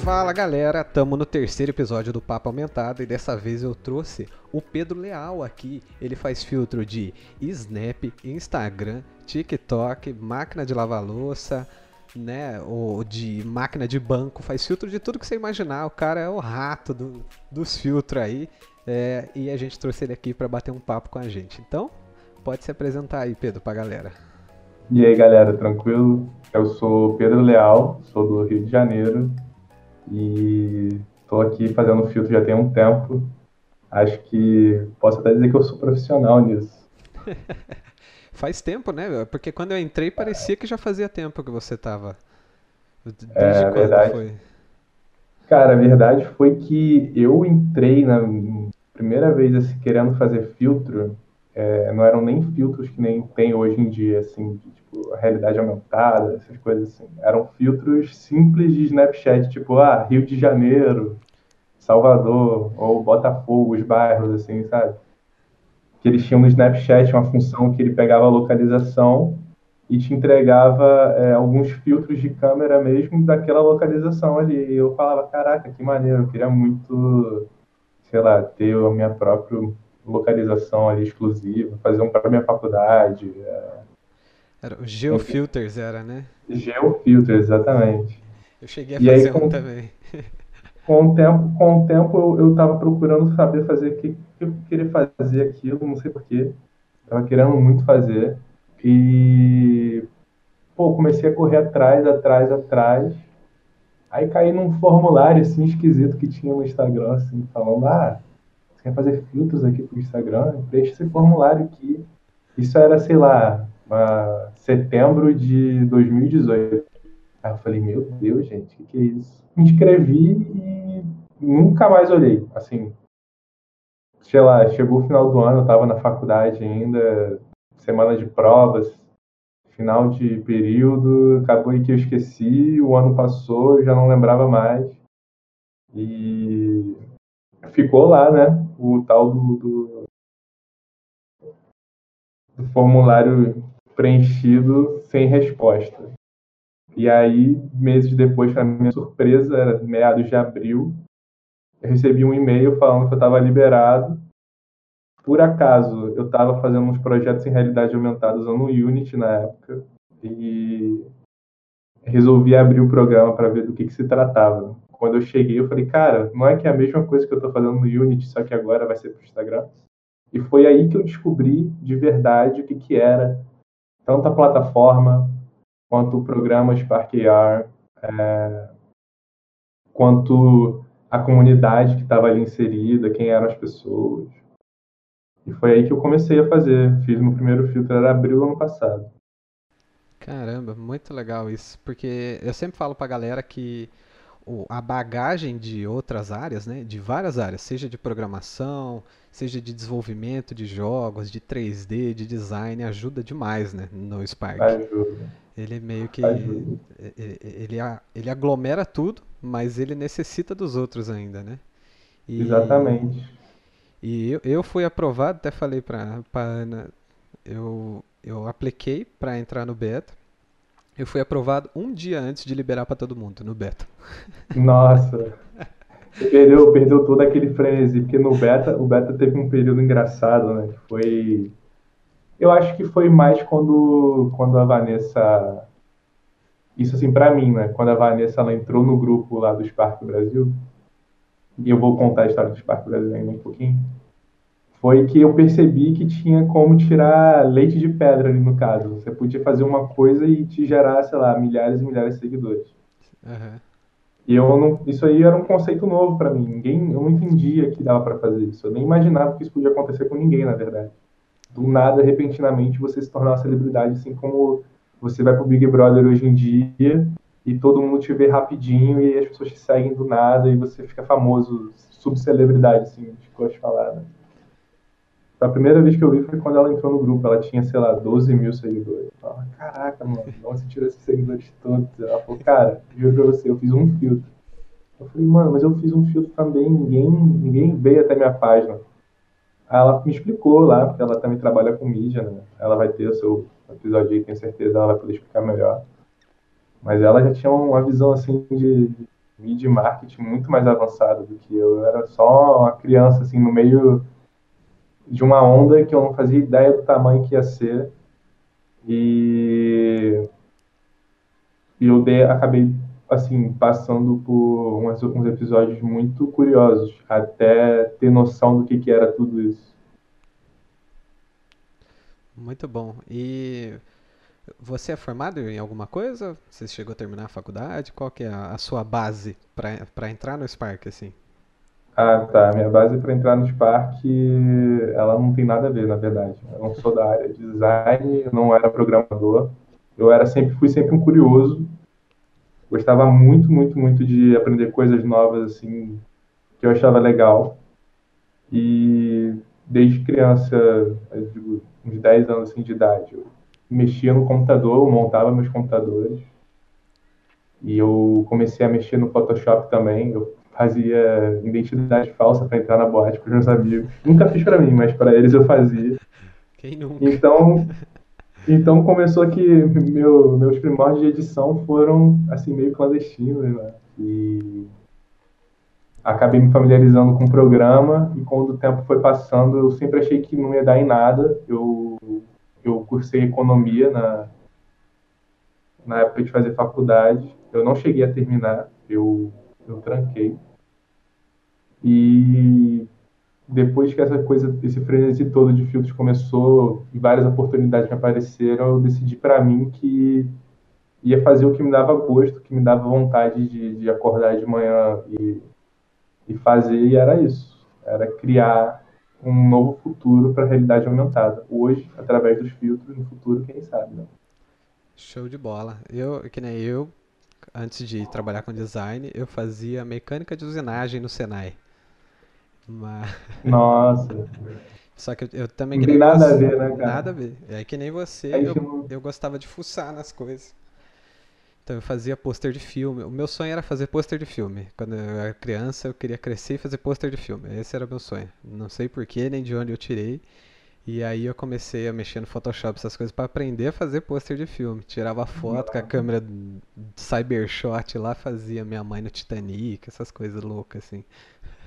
Fala galera, tamo no terceiro episódio do Papo Aumentado e dessa vez eu trouxe o Pedro Leal aqui. Ele faz filtro de Snap, Instagram, TikTok, máquina de lavar louça, né, ou de máquina de banco, faz filtro de tudo que você imaginar. O cara é o rato do, dos filtros aí. É, e a gente trouxe ele aqui para bater um papo com a gente. Então, pode se apresentar aí, Pedro, pra galera. E aí, galera, tranquilo? Eu sou Pedro Leal, sou do Rio de Janeiro e estou aqui fazendo filtro já tem um tempo. Acho que posso até dizer que eu sou profissional nisso. Faz tempo, né? Porque quando eu entrei parecia que já fazia tempo que você estava. Desde é, quando verdade. foi? Cara, a verdade foi que eu entrei na primeira vez assim, querendo fazer filtro, é, não eram nem filtros que nem tem hoje em dia, assim, de, tipo, realidade aumentada, essas coisas assim. Eram filtros simples de Snapchat, tipo, ah, Rio de Janeiro, Salvador, ou Botafogo, os bairros, assim, sabe? Que eles tinham no Snapchat uma função que ele pegava a localização e te entregava é, alguns filtros de câmera mesmo daquela localização ali. E eu falava, caraca, que maneiro, eu queria muito, sei lá, ter a minha própria localização ali exclusiva, fazer um para minha faculdade. É... Era o Geofilters, era, né? Geofilters, exatamente. Eu cheguei a e fazer aí, com, um também. Com o tempo, com o tempo eu, tava procurando saber fazer o que, que eu queria fazer aquilo, não sei porquê. Tava querendo muito fazer. E pô, comecei a correr atrás, atrás, atrás. Aí caí num formulário assim esquisito que tinha no Instagram, assim, falando, ah, você quer fazer filtros aqui pro Instagram? Preenche esse formulário aqui. Isso era, sei lá, setembro de 2018. Aí eu falei, meu Deus, gente, o que, que é isso? Me inscrevi e nunca mais olhei. Assim, sei lá, chegou o final do ano, eu tava na faculdade ainda, semana de provas, final de período, acabou que eu esqueci, o ano passou, eu já não lembrava mais. E ficou lá, né? O tal do, do, do formulário preenchido sem resposta. E aí, meses depois, para minha surpresa, era meados de abril, eu recebi um e-mail falando que eu estava liberado por acaso, eu estava fazendo uns projetos em realidade aumentada usando o Unity na época e resolvi abrir o programa para ver do que, que se tratava. Quando eu cheguei, eu falei, cara, não é que é a mesma coisa que eu estou fazendo no Unity, só que agora vai ser para o Instagram? E foi aí que eu descobri de verdade o que, que era tanto a plataforma quanto o programa Spark AR, é, quanto a comunidade que estava ali inserida, quem eram as pessoas. E foi aí que eu comecei a fazer. Fiz meu primeiro filtro, era abril do ano passado. Caramba, muito legal isso. Porque eu sempre falo pra galera que a bagagem de outras áreas, né, de várias áreas, seja de programação, seja de desenvolvimento de jogos, de 3D, de design, ajuda demais, né, no Spark. Ajuda. Ele meio que ele, ele, ele aglomera tudo, mas ele necessita dos outros ainda, né? E, Exatamente. E eu, eu fui aprovado, até falei para a Ana, eu, eu apliquei para entrar no beta. Eu fui aprovado um dia antes de liberar para todo mundo no beta. Nossa. Perdeu, perdeu todo aquele frenesi, porque no beta, o beta teve um período engraçado, né? Que foi. Eu acho que foi mais quando, quando a Vanessa. Isso assim, para mim, né? Quando a Vanessa ela entrou no grupo lá do Spark Brasil, e eu vou contar a história do Spark Brasil ainda um pouquinho, foi que eu percebi que tinha como tirar leite de pedra ali no caso. Você podia fazer uma coisa e te gerar, sei lá, milhares e milhares de seguidores. Uhum. E eu não, isso aí era um conceito novo para mim. Ninguém, eu não entendia que dava para fazer isso. Eu nem imaginava que isso podia acontecer com ninguém, na verdade. Do nada, repentinamente, você se tornar uma celebridade, assim como você vai pro Big Brother hoje em dia e todo mundo te vê rapidinho e as pessoas te seguem do nada e você fica famoso, subcelebridade, assim, a gente gosta de falar, né? A primeira vez que eu vi foi quando ela entrou no grupo, ela tinha, sei lá, 12 mil seguidores. Eu falava, caraca, mano, de onde você tirou esses seguidores todos? Ela falou, cara, juro pra você, eu fiz um filtro. Eu falei, mano, mas eu fiz um filtro também, ninguém, ninguém veio até minha página. Aí ela me explicou lá, porque ela também trabalha com mídia, né? Ela vai ter o seu episódio aí, tenho certeza, ela vai poder explicar melhor. Mas ela já tinha uma visão assim de, mídia e marketing muito mais avançado do que eu. Eu era só uma criança, assim, no meio de uma onda que eu não fazia ideia do tamanho que ia ser. E, e eu acabei, assim, passando por uns, uns episódios muito curiosos, até ter noção do que, que era tudo isso. Muito bom. E você é formado em alguma coisa? Você chegou a terminar a faculdade? Qual que é a, a sua base para entrar no Spark, assim? Ah, tá. Minha base para entrar no Spark, ela não tem nada a ver, na verdade. Eu não sou da área de design, não era programador. Eu era sempre, fui sempre um curioso. Gostava muito, muito, muito de aprender coisas novas, assim, que eu achava legal. E desde criança, digo, uns 10 anos assim, de idade, eu mexia no computador, eu montava meus computadores. E eu comecei a mexer no Photoshop também. Eu fazia identidade falsa para entrar na boate com os meus amigos. Nunca fiz para mim, mas para eles eu fazia. Quem nunca? Então, então começou que meu, meus primórdios de edição foram assim meio clandestinos, né? E acabei me familiarizando com o programa e quando o tempo foi passando, eu sempre achei que não ia dar em nada. Eu eu cursei economia na na época de fazer faculdade. Eu não cheguei a terminar, eu eu tranquei. E depois que essa coisa, esse frenesi todo de filtros começou e várias oportunidades me apareceram, eu decidi para mim que ia fazer o que me dava gosto, que me dava vontade de, de acordar de manhã e, e fazer, e era isso. Era criar um novo futuro para a realidade aumentada. Hoje, através dos filtros, no futuro, quem sabe, né? Show de bola. Eu, que nem eu, antes de trabalhar com design, eu fazia mecânica de usinagem no Senai. Mas... Nossa. Só que eu, eu também Não tem nada você, a ver, né, cara? Nada a ver. É que nem você, eu, eu gostava de fuçar nas coisas. Então eu fazia pôster de filme. O meu sonho era fazer pôster de filme. Quando eu era criança, eu queria crescer e fazer pôster de filme. Esse era o meu sonho. Não sei porquê, nem de onde eu tirei. E aí eu comecei a mexer no Photoshop, essas coisas, para aprender a fazer pôster de filme. Tirava foto com a câmera Cybershot lá, fazia minha mãe no Titanic, essas coisas loucas, assim.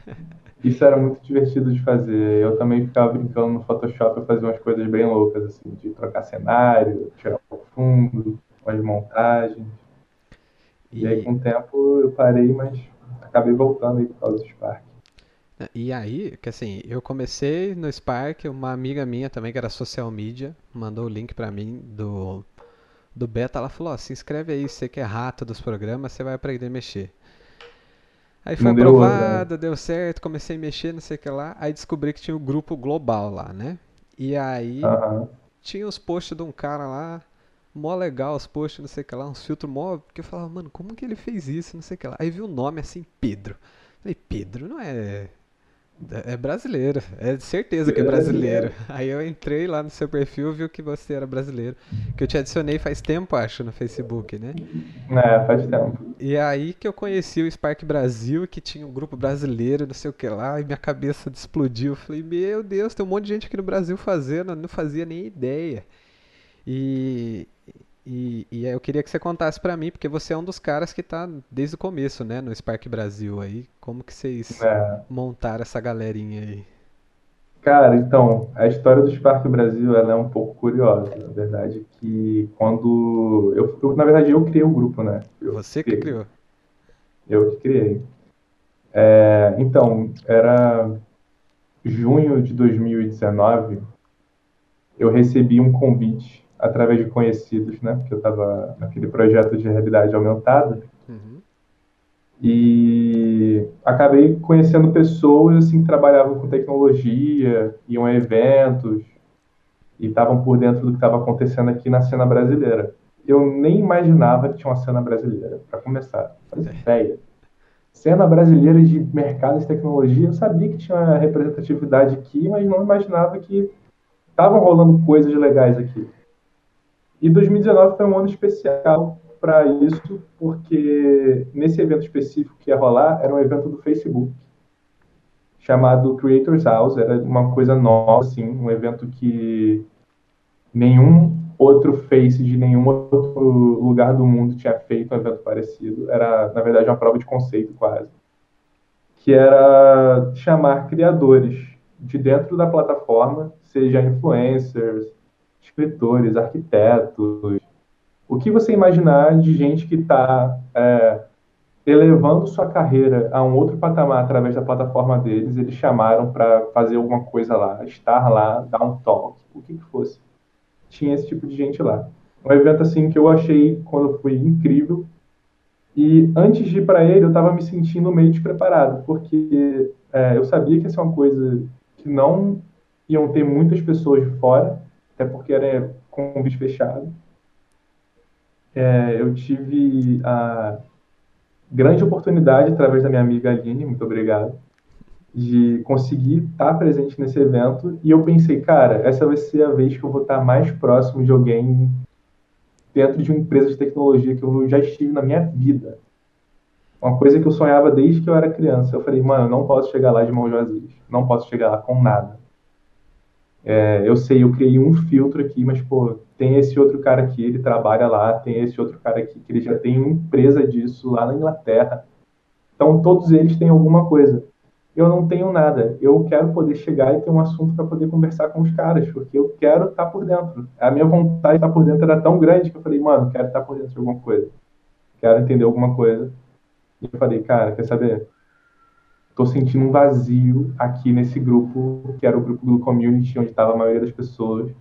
Isso era muito divertido de fazer. Eu também ficava brincando no Photoshop, eu fazia umas coisas bem loucas, assim, de trocar cenário, tirar o fundo, umas montagens. E... e aí, com o tempo, eu parei, mas acabei voltando aí por causa do Spark. E aí, que assim, eu comecei no Spark, uma amiga minha também, que era social media, mandou o link para mim do, do beta. Ela falou: oh, se inscreve aí, você que é rato dos programas, você vai aprender a mexer. Aí foi deu aprovado, né? deu certo, comecei a mexer, não sei o que lá. Aí descobri que tinha o um grupo global lá, né? E aí uhum. tinha os posts de um cara lá, mó legal os posts, não sei o que lá, uns filtros mó. Que eu falava, mano, como que ele fez isso, não sei o que lá. Aí vi o nome assim, Pedro. Falei, Pedro não é é brasileiro, é certeza que é brasileiro. Aí eu entrei lá no seu perfil e vi que você era brasileiro. Que eu te adicionei faz tempo, acho, no Facebook, né? É, faz tempo. E aí que eu conheci o Spark Brasil, que tinha um grupo brasileiro, não sei o que lá, e minha cabeça explodiu. Falei, meu Deus, tem um monte de gente aqui no Brasil fazendo, eu não fazia nem ideia. E, e, e eu queria que você contasse para mim, porque você é um dos caras que tá desde o começo, né, no Spark Brasil aí. Como que vocês é. montaram essa galerinha aí? Cara, então, a história do Spark Brasil ela é um pouco curiosa. Na verdade, que quando. Eu, eu, na verdade, eu criei o grupo, né? Eu Você que criou? Eu que criei. É, então, era junho de 2019, eu recebi um convite através de conhecidos, né? Porque eu estava naquele projeto de realidade aumentada. Uhum. E acabei conhecendo pessoas assim, que trabalhavam com tecnologia, iam a eventos e estavam por dentro do que estava acontecendo aqui na cena brasileira. Eu nem imaginava que tinha uma cena brasileira, para começar. Faz ideia. Cena brasileira de mercado de tecnologia, eu sabia que tinha representatividade aqui, mas não imaginava que estavam rolando coisas legais aqui. E 2019 foi um ano especial para isso, porque nesse evento específico que ia rolar, era um evento do Facebook, chamado Creators House, era uma coisa nova, assim, um evento que nenhum outro face de nenhum outro lugar do mundo tinha feito um evento parecido. Era, na verdade, uma prova de conceito quase. Que era chamar criadores de dentro da plataforma, seja influencers, escritores, arquitetos, o que você imaginar de gente que está é, elevando sua carreira a um outro patamar através da plataforma deles, eles chamaram para fazer alguma coisa lá, estar lá, dar um talk, o que que fosse. Tinha esse tipo de gente lá. Um evento assim que eu achei quando fui incrível. E antes de ir para ele, eu estava me sentindo meio despreparado, porque é, eu sabia que ia ser uma coisa que não iam ter muitas pessoas de fora, até porque era convite fechado. É, eu tive a grande oportunidade, através da minha amiga Aline, muito obrigado, de conseguir estar presente nesse evento. E eu pensei, cara, essa vai ser a vez que eu vou estar mais próximo de alguém dentro de uma empresa de tecnologia que eu já estive na minha vida. Uma coisa que eu sonhava desde que eu era criança. Eu falei, mano, eu não posso chegar lá de mãos vazias. Não posso chegar lá com nada. É, eu sei, eu criei um filtro aqui, mas, pô, tem esse outro cara aqui, ele trabalha lá, tem esse outro cara aqui, que ele já tem uma empresa disso lá na Inglaterra. Então, todos eles têm alguma coisa. Eu não tenho nada. Eu quero poder chegar e ter um assunto para poder conversar com os caras, porque eu quero estar tá por dentro. A minha vontade de estar tá por dentro era tão grande que eu falei, mano, quero estar tá por dentro de alguma coisa. Quero entender alguma coisa. E eu falei, cara, quer saber? Tô sentindo um vazio aqui nesse grupo, que era o grupo do community, onde estava a maioria das pessoas.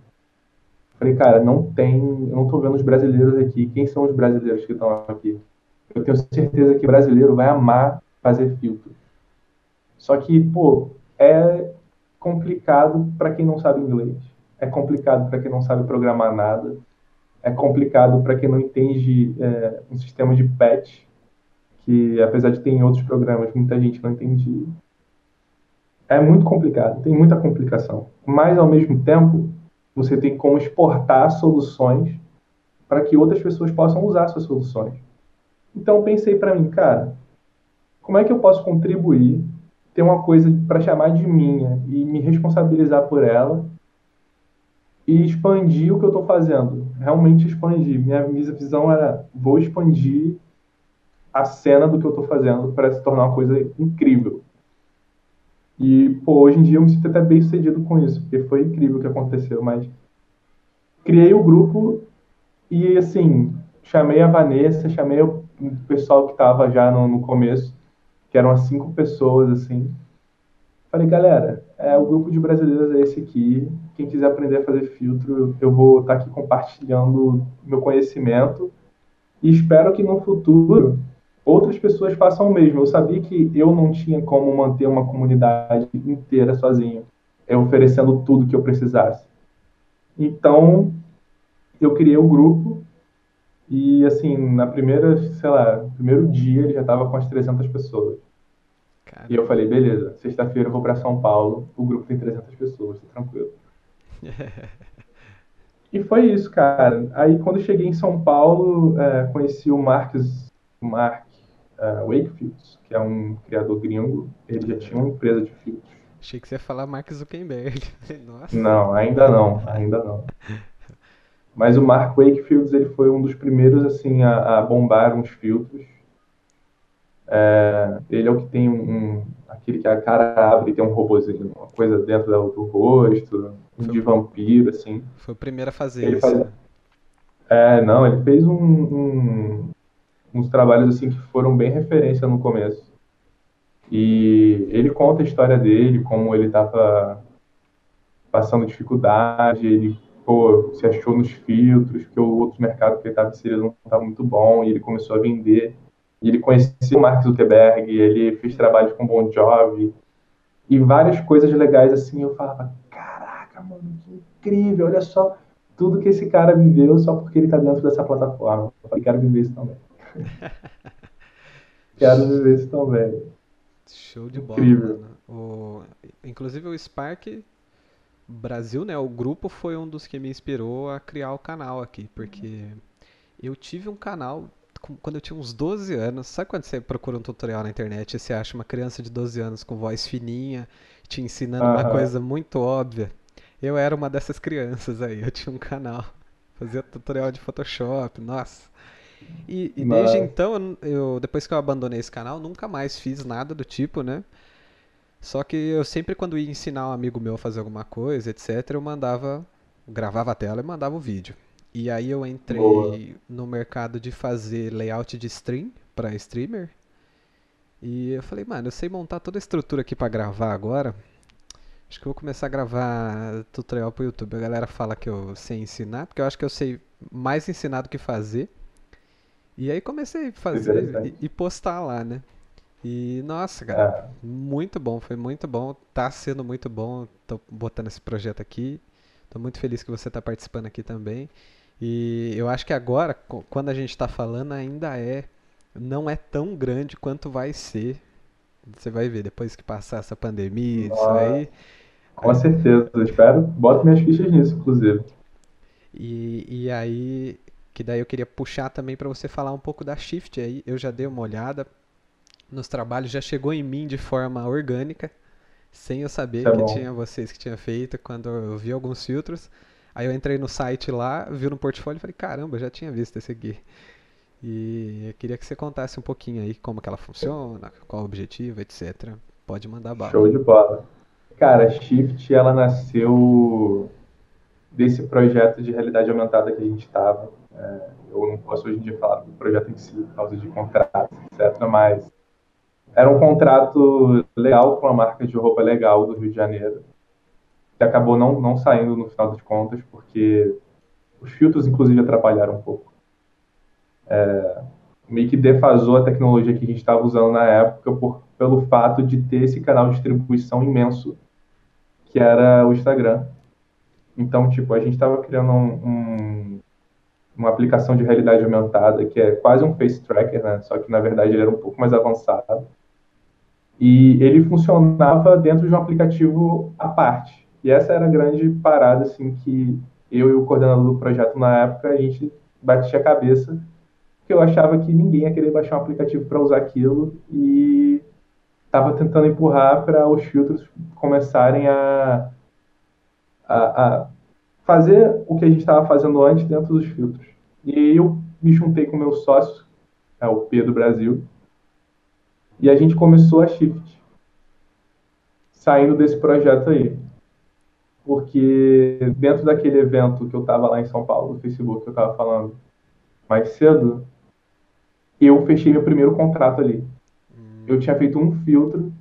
Falei, cara, não tem, eu não tô vendo os brasileiros aqui. Quem são os brasileiros que estão aqui? Eu tenho certeza que brasileiro vai amar fazer filtro. Só que, pô, é complicado para quem não sabe inglês. É complicado para quem não sabe programar nada. É complicado para quem não entende é, um sistema de patch que apesar de ter em outros programas muita gente não entendia. É muito complicado, tem muita complicação. Mas ao mesmo tempo, você tem como exportar soluções para que outras pessoas possam usar suas soluções. Então pensei para mim, cara, como é que eu posso contribuir, ter uma coisa para chamar de minha e me responsabilizar por ela e expandir o que eu estou fazendo, realmente expandir. Minha visão era vou expandir a cena do que eu estou fazendo para se tornar uma coisa incrível. E, pô, hoje em dia eu me sinto até bem sucedido com isso, porque foi incrível o que aconteceu, mas criei o grupo e, assim, chamei a Vanessa, chamei o pessoal que estava já no, no, começo, que eram as cinco pessoas, assim. Falei, galera, é, o grupo de brasileiros é esse aqui. Quem quiser aprender a fazer filtro, eu vou estar tá aqui compartilhando meu conhecimento. E espero que no futuro pessoas façam o mesmo. Eu sabia que eu não tinha como manter uma comunidade inteira sozinho, é, oferecendo tudo que eu precisasse. Então, eu criei o grupo e, assim, na primeira, sei lá, primeiro dia ele já estava com as 300 pessoas. Caramba. E eu falei, beleza, sexta-feira eu vou para São Paulo, o grupo tem 300 pessoas, tá tranquilo. e foi isso, cara. Aí, quando eu cheguei em São Paulo, é, conheci o Marcos, Mark uh, Wakefield, que é um criador gringo. Ele já tinha uma empresa de filtros. Achei que você ia falar Mark Zuckerberg. Nossa. Não, ainda não, ainda não. Mas o Mark Wakefield ele foi um dos primeiros assim a, a bombar uns filtros. É, ele é o que tem um, aquele que a cara abre e tem um robozinho, uma coisa dentro do, rosto, um de vampiro assim. Foi o primeiro a fazer ele isso. Faz... É, não, ele fez um, um, uns trabalhos assim que foram bem referência no começo. E ele conta a história dele, como ele estava passando dificuldade, ele pô, se achou nos filtros, porque o outro mercado que ele estava inserido não estava muito bom, e ele começou a vender. E ele conhecia o Mark Zuckerberg, ele fez trabalhos com Bon Jovi, e várias coisas legais assim. Eu falava, caraca, mano, que incrível, olha só tudo que esse cara viveu só porque ele está dentro dessa plataforma. Eu falei, quero viver isso também. Quero viver isso também. Show de bola, Incrível. O, inclusive o Spark Brasil, né? O grupo foi um dos que me inspirou a criar o canal aqui, porque eu tive um canal quando eu tinha uns 12 anos. Sabe quando você procura um tutorial na internet e você acha uma criança de 12 anos com voz fininha, te ensinando uma coisa muito óbvia? Eu era uma dessas crianças aí, eu tinha um canal. Fazia tutorial de Photoshop, nossa. E, e desde então, eu, depois que eu abandonei esse canal, nunca mais fiz nada do tipo, né? Só que eu sempre, quando ia ensinar um amigo meu a fazer alguma coisa, etc., eu mandava, gravava a tela e mandava o vídeo. E aí eu entrei Boa. no mercado de fazer layout de stream para streamer. E eu falei, mano, eu sei montar toda a estrutura aqui para gravar agora. Acho que eu vou começar a gravar tutorial pro YouTube. A galera fala que eu sei ensinar, porque eu acho que eu sei mais ensinar do que fazer. E aí comecei a fazer e, e, postar lá, né? E nossa, cara, é. muito bom, foi muito bom, tá sendo muito bom. Tô botando esse projeto aqui. Tô muito feliz que você tá participando aqui também. E eu acho que agora, quando a gente está falando, ainda é não é tão grande quanto vai ser. Você vai ver depois que passar essa pandemia, isso aí. Com certeza, eu espero. Bota minhas fichas nisso, inclusive. E, e aí, que daí eu queria puxar também para você falar um pouco da Shift aí. Eu já dei uma olhada nos trabalhos, já chegou em mim de forma orgânica, sem eu saber é que bom. tinha vocês que tinham feito quando eu vi alguns filtros. Aí eu entrei no site lá, vi no portfólio e falei, caramba, já tinha visto esse aqui. E eu queria que você contasse um pouquinho aí como que ela funciona, qual o objetivo, etc. Pode mandar bala. Show de bola. Cara, a Shift, ela nasceu desse projeto de realidade aumentada que a gente estava. É, eu não posso hoje em dia falar do projeto em si, por causa de contratos, etc. Mas era um contrato legal com uma marca de roupa legal do Rio de Janeiro que acabou não, não saindo no final das contas, porque os filtros, inclusive, atrapalharam um pouco. É, meio que defasou a tecnologia que a gente estava usando na época por, pelo fato de ter esse canal de distribuição imenso, que era o Instagram. Então, tipo, a gente estava criando um, um, uma aplicação de realidade aumentada, que é quase um face tracker, né? Só que, na verdade, ele era um pouco mais avançado. E ele funcionava dentro de um aplicativo à parte. E essa era a grande parada, assim, que eu e o coordenador do projeto na época, a gente batia a cabeça, porque eu achava que ninguém ia querer baixar um aplicativo para usar aquilo e estava tentando empurrar para os filtros começarem a, a, a fazer o que a gente estava fazendo antes dentro dos filtros. E eu me juntei com o meu sócio, é o Pedro Brasil, e a gente começou a Shift, saindo desse projeto aí porque dentro daquele evento que eu estava lá em São Paulo, no Facebook, que eu estava falando mais cedo, eu fechei meu primeiro contrato ali. Hum. Eu tinha feito um filtro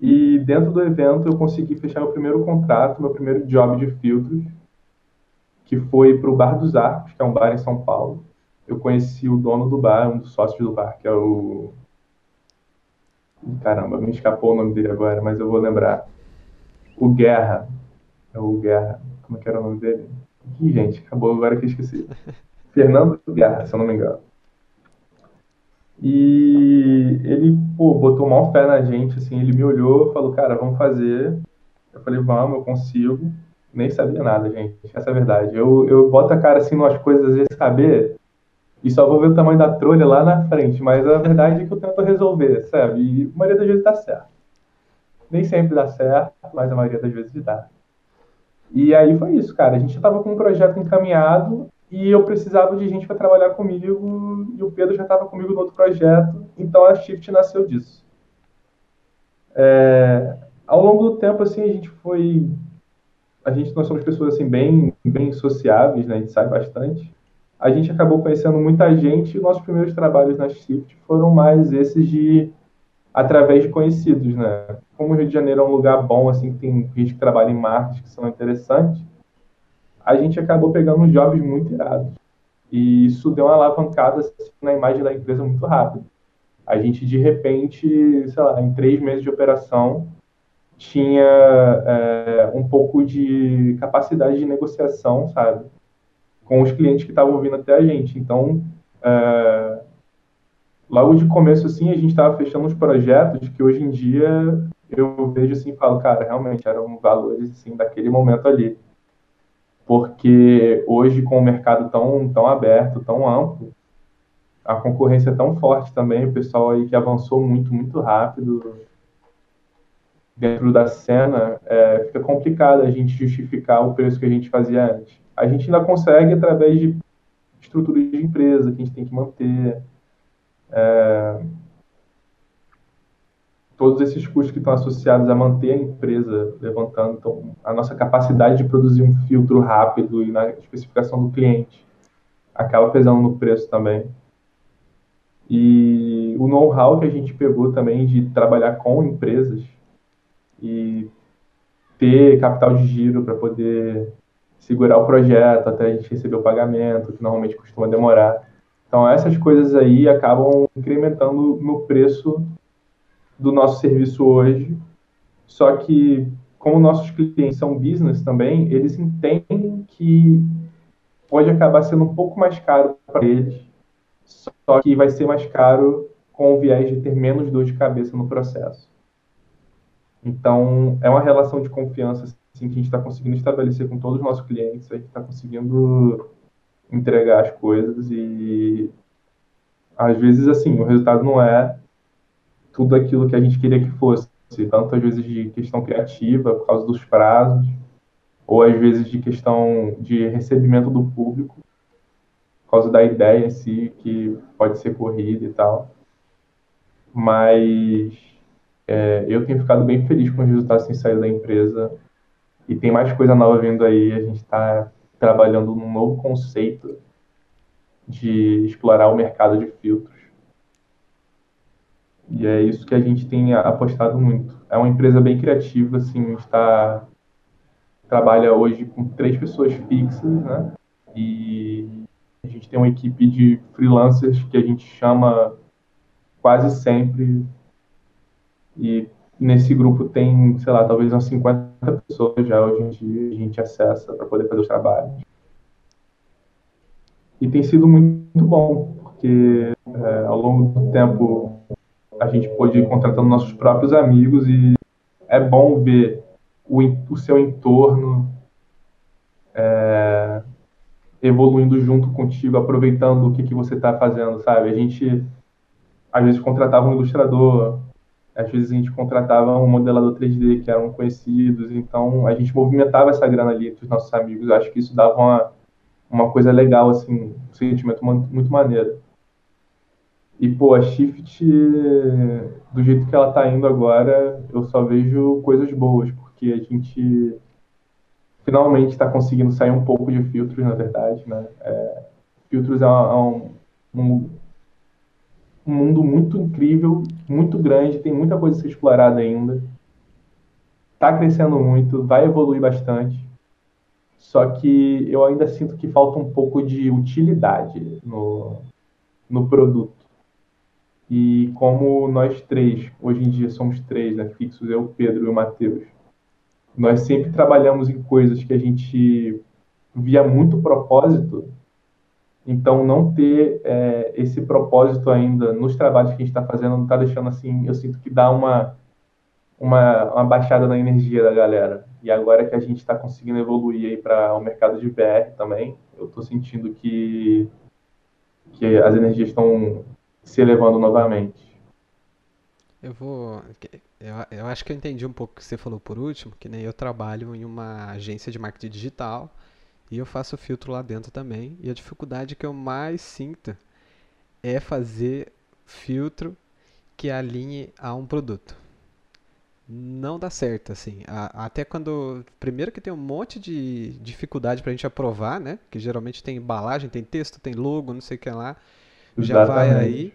e dentro do evento eu consegui fechar meu primeiro contrato, meu primeiro job de filtros, que foi para o Bar dos Arcos, que é um bar em São Paulo. Eu conheci o dono do bar, um dos sócios do bar, que é o. Caramba, me escapou o nome dele agora, mas eu vou lembrar o Guerra. É o Guerra. Como é que era o nome dele? Ih, gente, acabou agora que eu esqueci. Fernando Guerra, se eu não me engano. E ele, pô, botou uma fé na gente, assim, ele me olhou, falou, cara, vamos fazer. Eu falei, vamos, eu consigo. Nem sabia nada, gente, essa é a verdade. Eu, eu boto a cara, assim, nas coisas, às vezes, saber, e só vou ver o tamanho da trolha lá na frente, mas a verdade é que eu tento resolver, sabe? E a maioria das vezes dá certo. Nem sempre dá certo, mas a maioria das vezes dá. E aí foi isso, cara. A gente estava com um projeto encaminhado e eu precisava de gente para trabalhar comigo e o Pedro já estava comigo no outro projeto, então a Shift nasceu disso. É, ao longo do tempo, assim, a gente foi, a gente nós somos pessoas assim bem, bem sociáveis, né? A gente sai bastante. A gente acabou conhecendo muita gente e nossos primeiros trabalhos na Shift foram mais esses de através de conhecidos, né? Como o Rio de Janeiro é um lugar bom, assim, tem gente que trabalha em marcas que são interessantes, a gente acabou pegando uns jobs muito irados. E isso deu uma alavancada assim, na imagem da empresa muito rápido. A gente, de repente, sei lá, em três meses de operação, tinha é, um pouco de capacidade de negociação, sabe? Com os clientes que estavam vindo até a gente. Então, é, logo de começo, assim, a gente estava fechando uns projetos que hoje em dia eu vejo assim e falo, cara, realmente eram valores, assim, daquele momento ali. Porque hoje, com o mercado tão, tão aberto, tão amplo, a concorrência é tão forte também, o pessoal aí que avançou muito, muito rápido dentro da cena, é, fica complicado a gente justificar o preço que a gente fazia antes. a gente ainda consegue através de estruturas de empresa que a gente tem que manter. É, todos esses custos que estão associados a manter a empresa levantando. Então, a nossa capacidade de produzir um filtro rápido e na especificação do cliente acaba pesando no preço também. E o know-how que a gente pegou também de trabalhar com empresas e ter capital de giro para poder segurar o projeto até a gente receber o pagamento, que normalmente costuma demorar. Então, essas coisas aí acabam incrementando no preço do nosso serviço hoje. Só que, como nossos clientes são business também, eles entendem que pode acabar sendo um pouco mais caro para eles, só que vai ser mais caro com o viés de ter menos dor de cabeça no processo. Então, é uma relação de confiança assim, que a gente está conseguindo estabelecer com todos os nossos clientes, a gente está conseguindo entregar as coisas e às vezes assim o resultado não é tudo aquilo que a gente queria que fosse, tanto às vezes de questão criativa, por causa dos prazos, ou às vezes de questão de recebimento do público, por causa da ideia em si, que pode ser corrida e tal. Mas é, eu tenho ficado bem feliz com os resultados têm saído da empresa. E tem mais coisa nova vindo aí. A gente está trabalhando num novo conceito de explorar o mercado de filtros. E é isso que a gente tem apostado muito. É uma empresa bem criativa, assim, está trabalha hoje com três pessoas fixas, né? E a gente tem uma equipe de freelancers que a gente chama quase sempre. E nesse grupo tem, sei lá, talvez umas 50 pessoas já hoje em dia a gente acessa para poder fazer os trabalhos. E tem sido muito bom, porque é, ao longo do tempo a gente pôde ir contratando nossos próprios amigos e é bom ver o, o seu entorno é, evoluindo junto contigo, aproveitando o que, que você está fazendo, sabe? A gente às vezes contratava um ilustrador, às vezes a gente contratava um modelador 3D que eram conhecidos, então a gente movimentava essa grana ali entre os nossos amigos. Eu acho que isso dava uma, uma coisa legal, assim, um sentimento muito maneiro. E, pô, a Shift, do jeito que ela tá indo agora, eu só vejo coisas boas, porque a gente finalmente está conseguindo sair um pouco de filtros, na verdade, né? É, filtros é, é um, um, um, mundo muito incrível, muito grande, tem muita coisa a ser explorada ainda. Está crescendo muito, vai evoluir bastante. Só que eu ainda sinto que falta um pouco de utilidade no, no produto. E como nós três, hoje em dia somos três, né, fixos, eu, Pedro e o Matheus, nós sempre trabalhamos em coisas que a gente via muito propósito, então não ter é, esse propósito ainda nos trabalhos que a gente está fazendo não está deixando assim, eu sinto que dá uma, uma, uma baixada na energia da galera. E agora que a gente está conseguindo evoluir aí para o mercado de VR também, eu estou sentindo que, que as energias estão se elevando novamente. Eu vou. Eu, eu acho que eu entendi um pouco o que você falou por último, que nem eu trabalho em uma agência de marketing digital e eu faço filtro lá dentro também. E a dificuldade que eu mais sinto é fazer filtro que alinhe a um produto. Não dá certo, assim. A, até quando. Primeiro que tem um monte de dificuldade pra gente aprovar, né? Que geralmente tem embalagem, tem texto, tem logo, não sei o que lá já vai aí.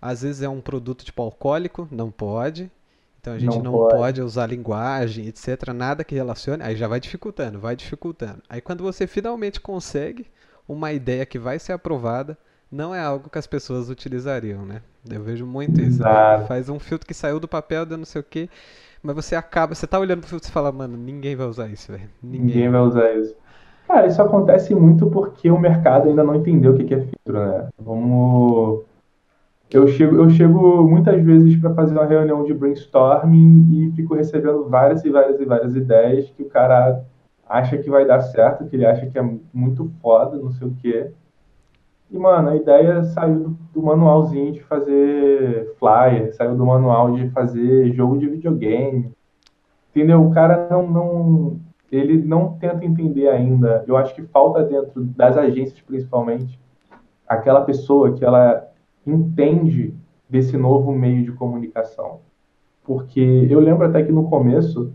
Às vezes é um produto tipo alcoólico, não pode. Então a gente não, não pode. pode. usar linguagem, etc. Nada que relacione. Aí já vai dificultando, vai dificultando. Aí quando você finalmente consegue uma ideia que vai ser aprovada, não é algo que as pessoas utilizariam, né? Eu vejo muito isso. Né? Faz um filtro que saiu do papel, de não sei o quê, mas você acaba, você tá olhando pro filtro e fala, mano, ninguém vai usar isso, velho. Ninguém. ninguém vai usar isso. Cara, isso acontece muito porque o mercado ainda não entendeu o que é filtro, né? Vamos. Eu chego, eu chego muitas vezes para fazer uma reunião de brainstorming e fico recebendo várias e várias e várias ideias que o cara acha que vai dar certo, que ele acha que é muito foda, não sei o quê. E, mano, a ideia saiu do, manualzinho de fazer flyer, saiu do manual de fazer jogo de videogame. Entendeu? O cara não, não ele não tenta entender ainda. Eu acho que falta dentro das agências, principalmente, aquela pessoa que ela entende desse novo meio de comunicação. Porque eu lembro até que no começo,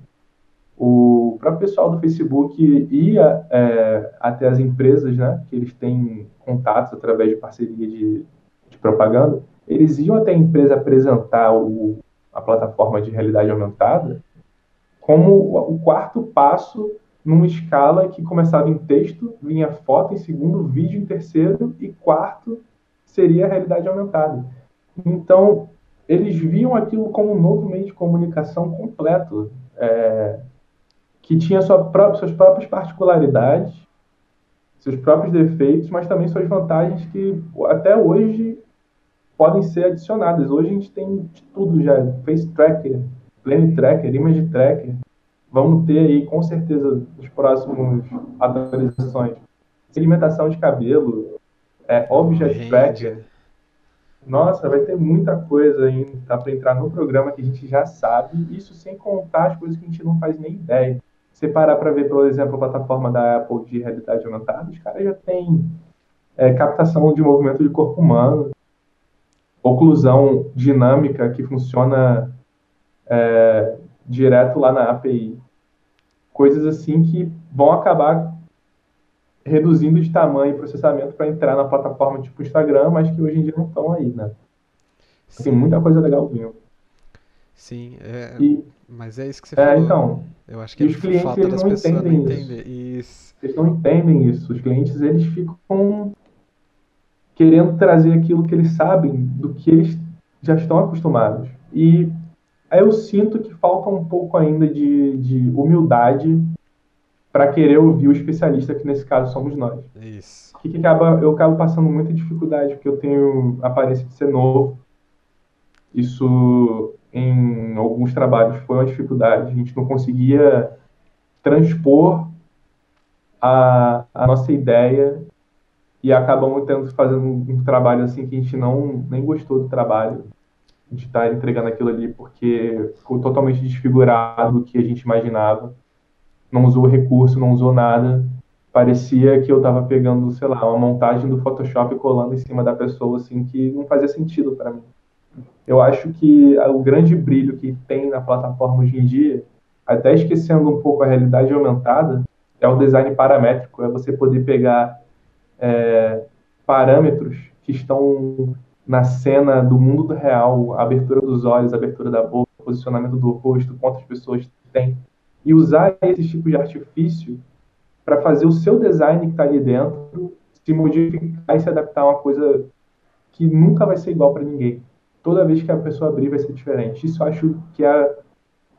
o próprio pessoal do Facebook ia é, até as empresas, né, que eles têm contatos através de parceria de, de propaganda, eles iam até a empresa apresentar o, a plataforma de realidade aumentada como o quarto passo numa escala que começava em texto, vinha foto em segundo, vídeo em terceiro e quarto seria a realidade aumentada. Então, eles viam aquilo como um novo meio de comunicação completo, é, que tinha sua própria, suas próprias particularidades, seus próprios defeitos, mas também suas vantagens que até hoje podem ser adicionadas. Hoje a gente tem de tudo já, face tracker, plane tracker, image tracker. Vamos ter aí com certeza nos próximos atualizações segmentação de cabelo, é, object tracker. Nossa, vai ter muita coisa ainda para entrar no programa que a gente já sabe, isso sem contar as coisas que a gente não faz nem ideia. Você parar para ver, por exemplo, a plataforma da Apple de realidade aumentada, os caras já têm é, captação de movimento de corpo humano, oclusão dinâmica que funciona é, direto lá na API. Coisas assim que vão acabar reduzindo de tamanho e processamento para entrar na plataforma tipo Instagram, mas que hoje em dia não estão aí, né? Tem muita coisa legal vindo. Sim, é, e, mas é isso que você é, falou. Então, eu acho que os clientes falta eles não entendem não isso. isso. Eles não entendem isso. Os clientes eles ficam querendo trazer aquilo que eles sabem do que eles já estão acostumados. E eu sinto que falta um pouco ainda de, de humildade para querer ouvir o especialista, que nesse caso somos nós. Isso. Que, que acaba, eu acabo passando muita dificuldade, porque eu tenho a aparência de ser novo. Isso, em alguns trabalhos, foi uma dificuldade. A gente não conseguia transpor a, a nossa ideia e acabamos tendo fazendo um, trabalho assim que a gente não nem gostou do trabalho. A gente está entregando aquilo ali porque ficou totalmente desfigurado do que a gente imaginava. Não usou recurso, não usou nada. Parecia que eu estava pegando, sei lá, uma montagem do Photoshop colando em cima da pessoa, assim, que não fazia sentido para mim. Eu acho que o grande brilho que tem na plataforma hoje em dia, até esquecendo um pouco a realidade aumentada, é o design paramétrico, é você poder pegar é, parâmetros que estão na cena do mundo do real, a abertura dos olhos, a abertura da boca, o posicionamento do rosto, quantas pessoas têm, e usar esse tipo de artifício para fazer o seu design que está ali dentro se modificar e se adaptar a uma coisa que nunca vai ser igual para ninguém. Toda vez que a pessoa abrir vai ser diferente. Isso eu acho que é a,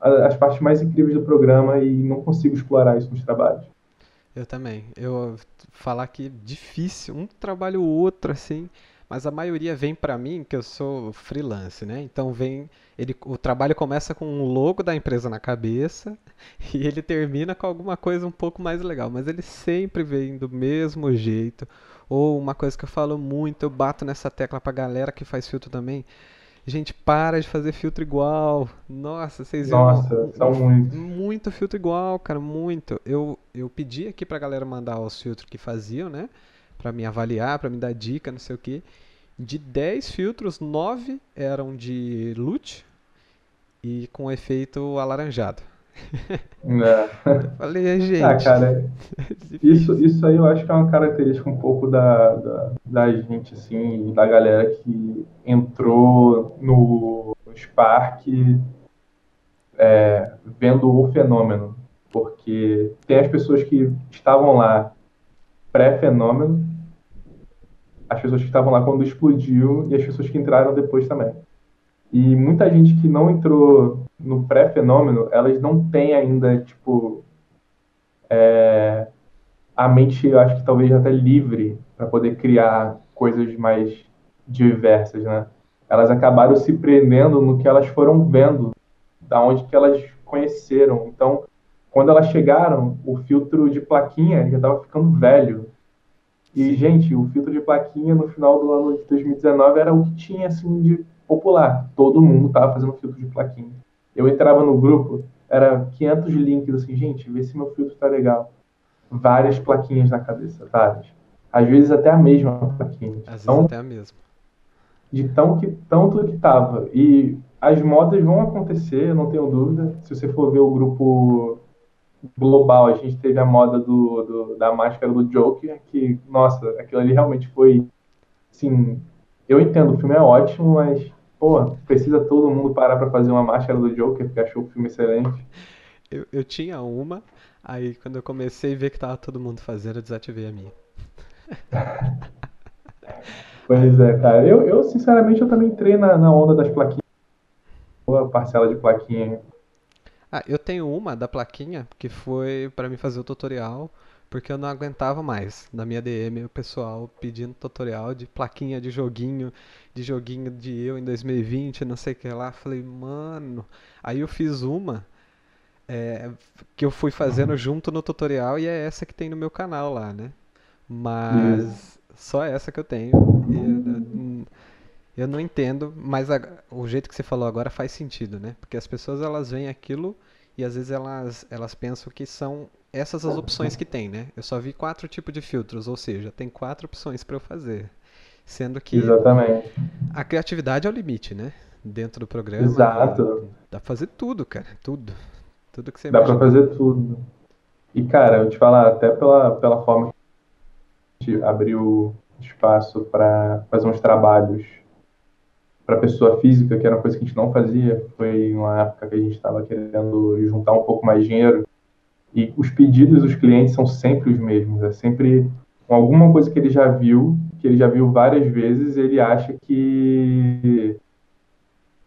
a, as partes mais incríveis do programa e não consigo explorar isso nos trabalhos. Eu também. Eu falar que difícil, um trabalho ou outro assim, mas a maioria vem para mim que eu sou freelance, né? Então vem ele o trabalho começa com um logo da empresa na cabeça e ele termina com alguma coisa um pouco mais legal, mas ele sempre vem do mesmo jeito. Ou uma coisa que eu falo muito, eu bato nessa tecla pra galera que faz filtro também. Gente, para de fazer filtro igual. Nossa, vocês viram? Nossa, são muito. Muito filtro igual, cara, muito. Eu, eu pedi aqui pra galera mandar os filtros que faziam, né? Pra me avaliar, pra me dar dica, não sei o que. De 10 filtros, 9 eram de LUT e com efeito alaranjado. É. falei, é, gente. Ah, cara, isso, isso aí eu acho que é uma característica um pouco da, da, da gente, assim, da galera que entrou no, no Spark é, vendo o fenômeno. Porque tem as pessoas que estavam lá pré-fenômeno, as pessoas que estavam lá quando explodiu e as pessoas que entraram depois também. E muita gente que não entrou no pré-fenômeno, elas não têm ainda, tipo, é, a mente, eu acho que talvez até livre para poder criar coisas mais diversas, né? Elas acabaram se prendendo no que elas foram vendo, da onde que elas conheceram. Então, quando elas chegaram, o filtro de plaquinha já estava ficando velho. E, gente, o filtro de plaquinha no final do ano de 2019 era o que tinha, assim, de popular. Todo mundo estava fazendo filtro de plaquinha. Eu entrava no grupo, era 500 links assim, gente, vê se meu filtro tá legal. Várias plaquinhas na cabeça, várias. Às vezes até a mesma plaquinha. Às então, vezes até a mesma. De tão que, tanto que tava. E as modas vão acontecer, eu não tenho dúvida. Se você for ver o grupo global, a gente teve a moda do, do, da máscara do Joker, que, nossa, aquilo ali realmente foi, assim, eu entendo, o filme é ótimo, mas, pô, precisa todo mundo parar pra fazer uma máscara do Joker, porque achou o filme excelente. Eu, eu tinha uma, aí quando eu comecei a ver que tava todo mundo fazendo, eu desativei a minha. pois é, cara. Eu, eu, sinceramente, eu também entrei na, na onda das plaquinhas. Boa parcela de plaquinha ah, eu tenho uma da plaquinha que foi para mim fazer o tutorial, porque eu não aguentava mais na minha DM o pessoal pedindo tutorial de plaquinha de joguinho, de joguinho de eu em 2020, não sei o que lá. Falei, mano. Aí eu fiz uma é, que eu fui fazendo uhum. junto no tutorial e é essa que tem no meu canal lá, né? Mas só essa que eu tenho. E, eu não entendo, mas a, o jeito que você falou agora faz sentido, né? Porque as pessoas elas veem aquilo e às vezes elas, elas pensam que são essas as opções que tem, né? Eu só vi quatro tipos de filtros, ou seja, tem quatro opções para eu fazer. Sendo que Exatamente. a criatividade é o limite, né? Dentro do programa. Exato. Dá pra fazer tudo, cara. Tudo. Tudo que você Dá para fazer tudo. E, cara, eu te falar, até pela, pela forma que a gente abriu espaço para fazer uns trabalhos para pessoa física, que era uma coisa que a gente não fazia. Foi uma época que a gente estava querendo juntar um pouco mais de dinheiro. E os pedidos dos clientes são sempre os mesmos. É sempre alguma coisa que ele já viu, que ele já viu várias vezes, ele acha que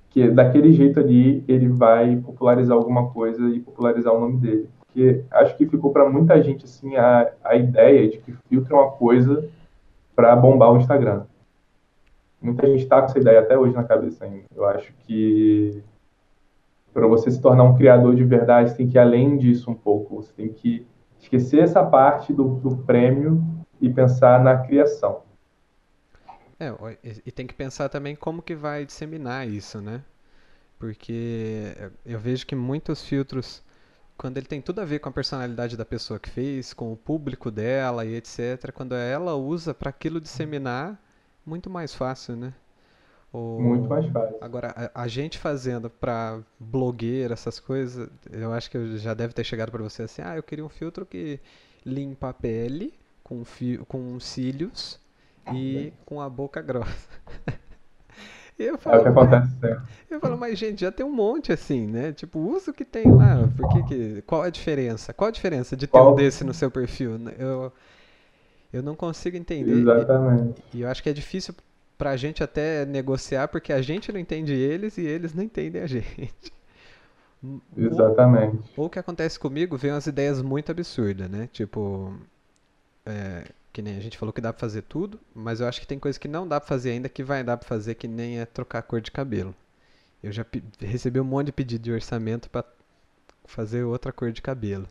que daquele jeito ali ele vai popularizar alguma coisa e popularizar o nome dele. Porque acho que ficou para muita gente assim a, a ideia de que filtro é uma coisa para bombar o Instagram muita gente está com essa ideia até hoje na cabeça ainda. Eu acho que para você se tornar um criador de verdade, você tem que ir além disso um pouco. Você tem que esquecer essa parte do, do prêmio e pensar na criação. É, e tem que pensar também como que vai disseminar isso, né? Porque eu vejo que muitos filtros, quando ele tem tudo a ver com a personalidade da pessoa que fez, com o público dela e etc., quando ela usa para aquilo disseminar, muito mais fácil, né? O... Muito mais fácil. Agora, a, a gente fazendo para blogueiro, essas coisas, eu acho que já deve ter chegado para você assim, ah, eu queria um filtro que limpa a pele com, fio, com cílios e com a boca grossa. eu falo, é o que acontece sempre. Eu falo, mas gente, já tem um monte assim, né? Tipo, usa o que tem lá. Por que que, qual a diferença? Qual a diferença de ter qual? um desse no seu perfil? Eu, eu não consigo entender. Exatamente. E, e eu acho que é difícil pra gente até negociar, porque a gente não entende eles e eles não entendem a gente. Exatamente. Ou, o que acontece comigo, vem umas ideias muito absurdas, né? Tipo, é, que nem a gente falou que dá pra fazer tudo, mas eu acho que tem coisa que não dá pra fazer ainda que vai dar pra fazer, que nem é trocar a cor de cabelo. Eu já recebi um monte de pedido de orçamento para fazer outra cor de cabelo.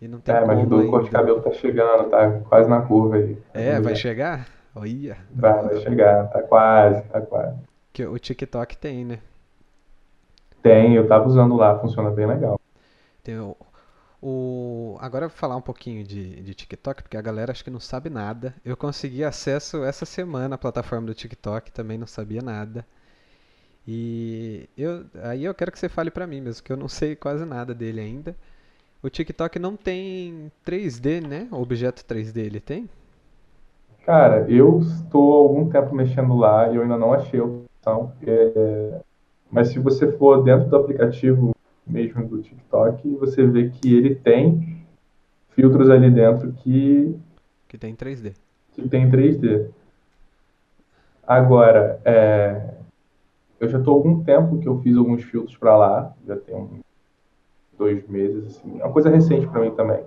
E não tem é, mas o cor de cabelo tá chegando, tá quase na curva aí. É, vai chegar? Olha. Vai, vai chegar, tá quase, tá quase. Que o TikTok tem, né? Tem, eu tava usando lá, funciona bem legal. Tem o, o... Agora eu vou falar um pouquinho de, de TikTok, porque a galera acho que não sabe nada. Eu consegui acesso essa semana à plataforma do TikTok, também não sabia nada. E eu, aí eu quero que você fale pra mim mesmo, que eu não sei quase nada dele ainda. O TikTok não tem 3D, né? O objeto 3D ele tem? Cara, eu estou há algum tempo mexendo lá e eu ainda não achei a opção. É... Mas se você for dentro do aplicativo mesmo do TikTok, você vê que ele tem filtros ali dentro que. Que tem 3D. Que tem 3D. Agora, é... eu já estou há algum tempo que eu fiz alguns filtros para lá, já tem um dois meses, assim. É uma coisa recente para mim também.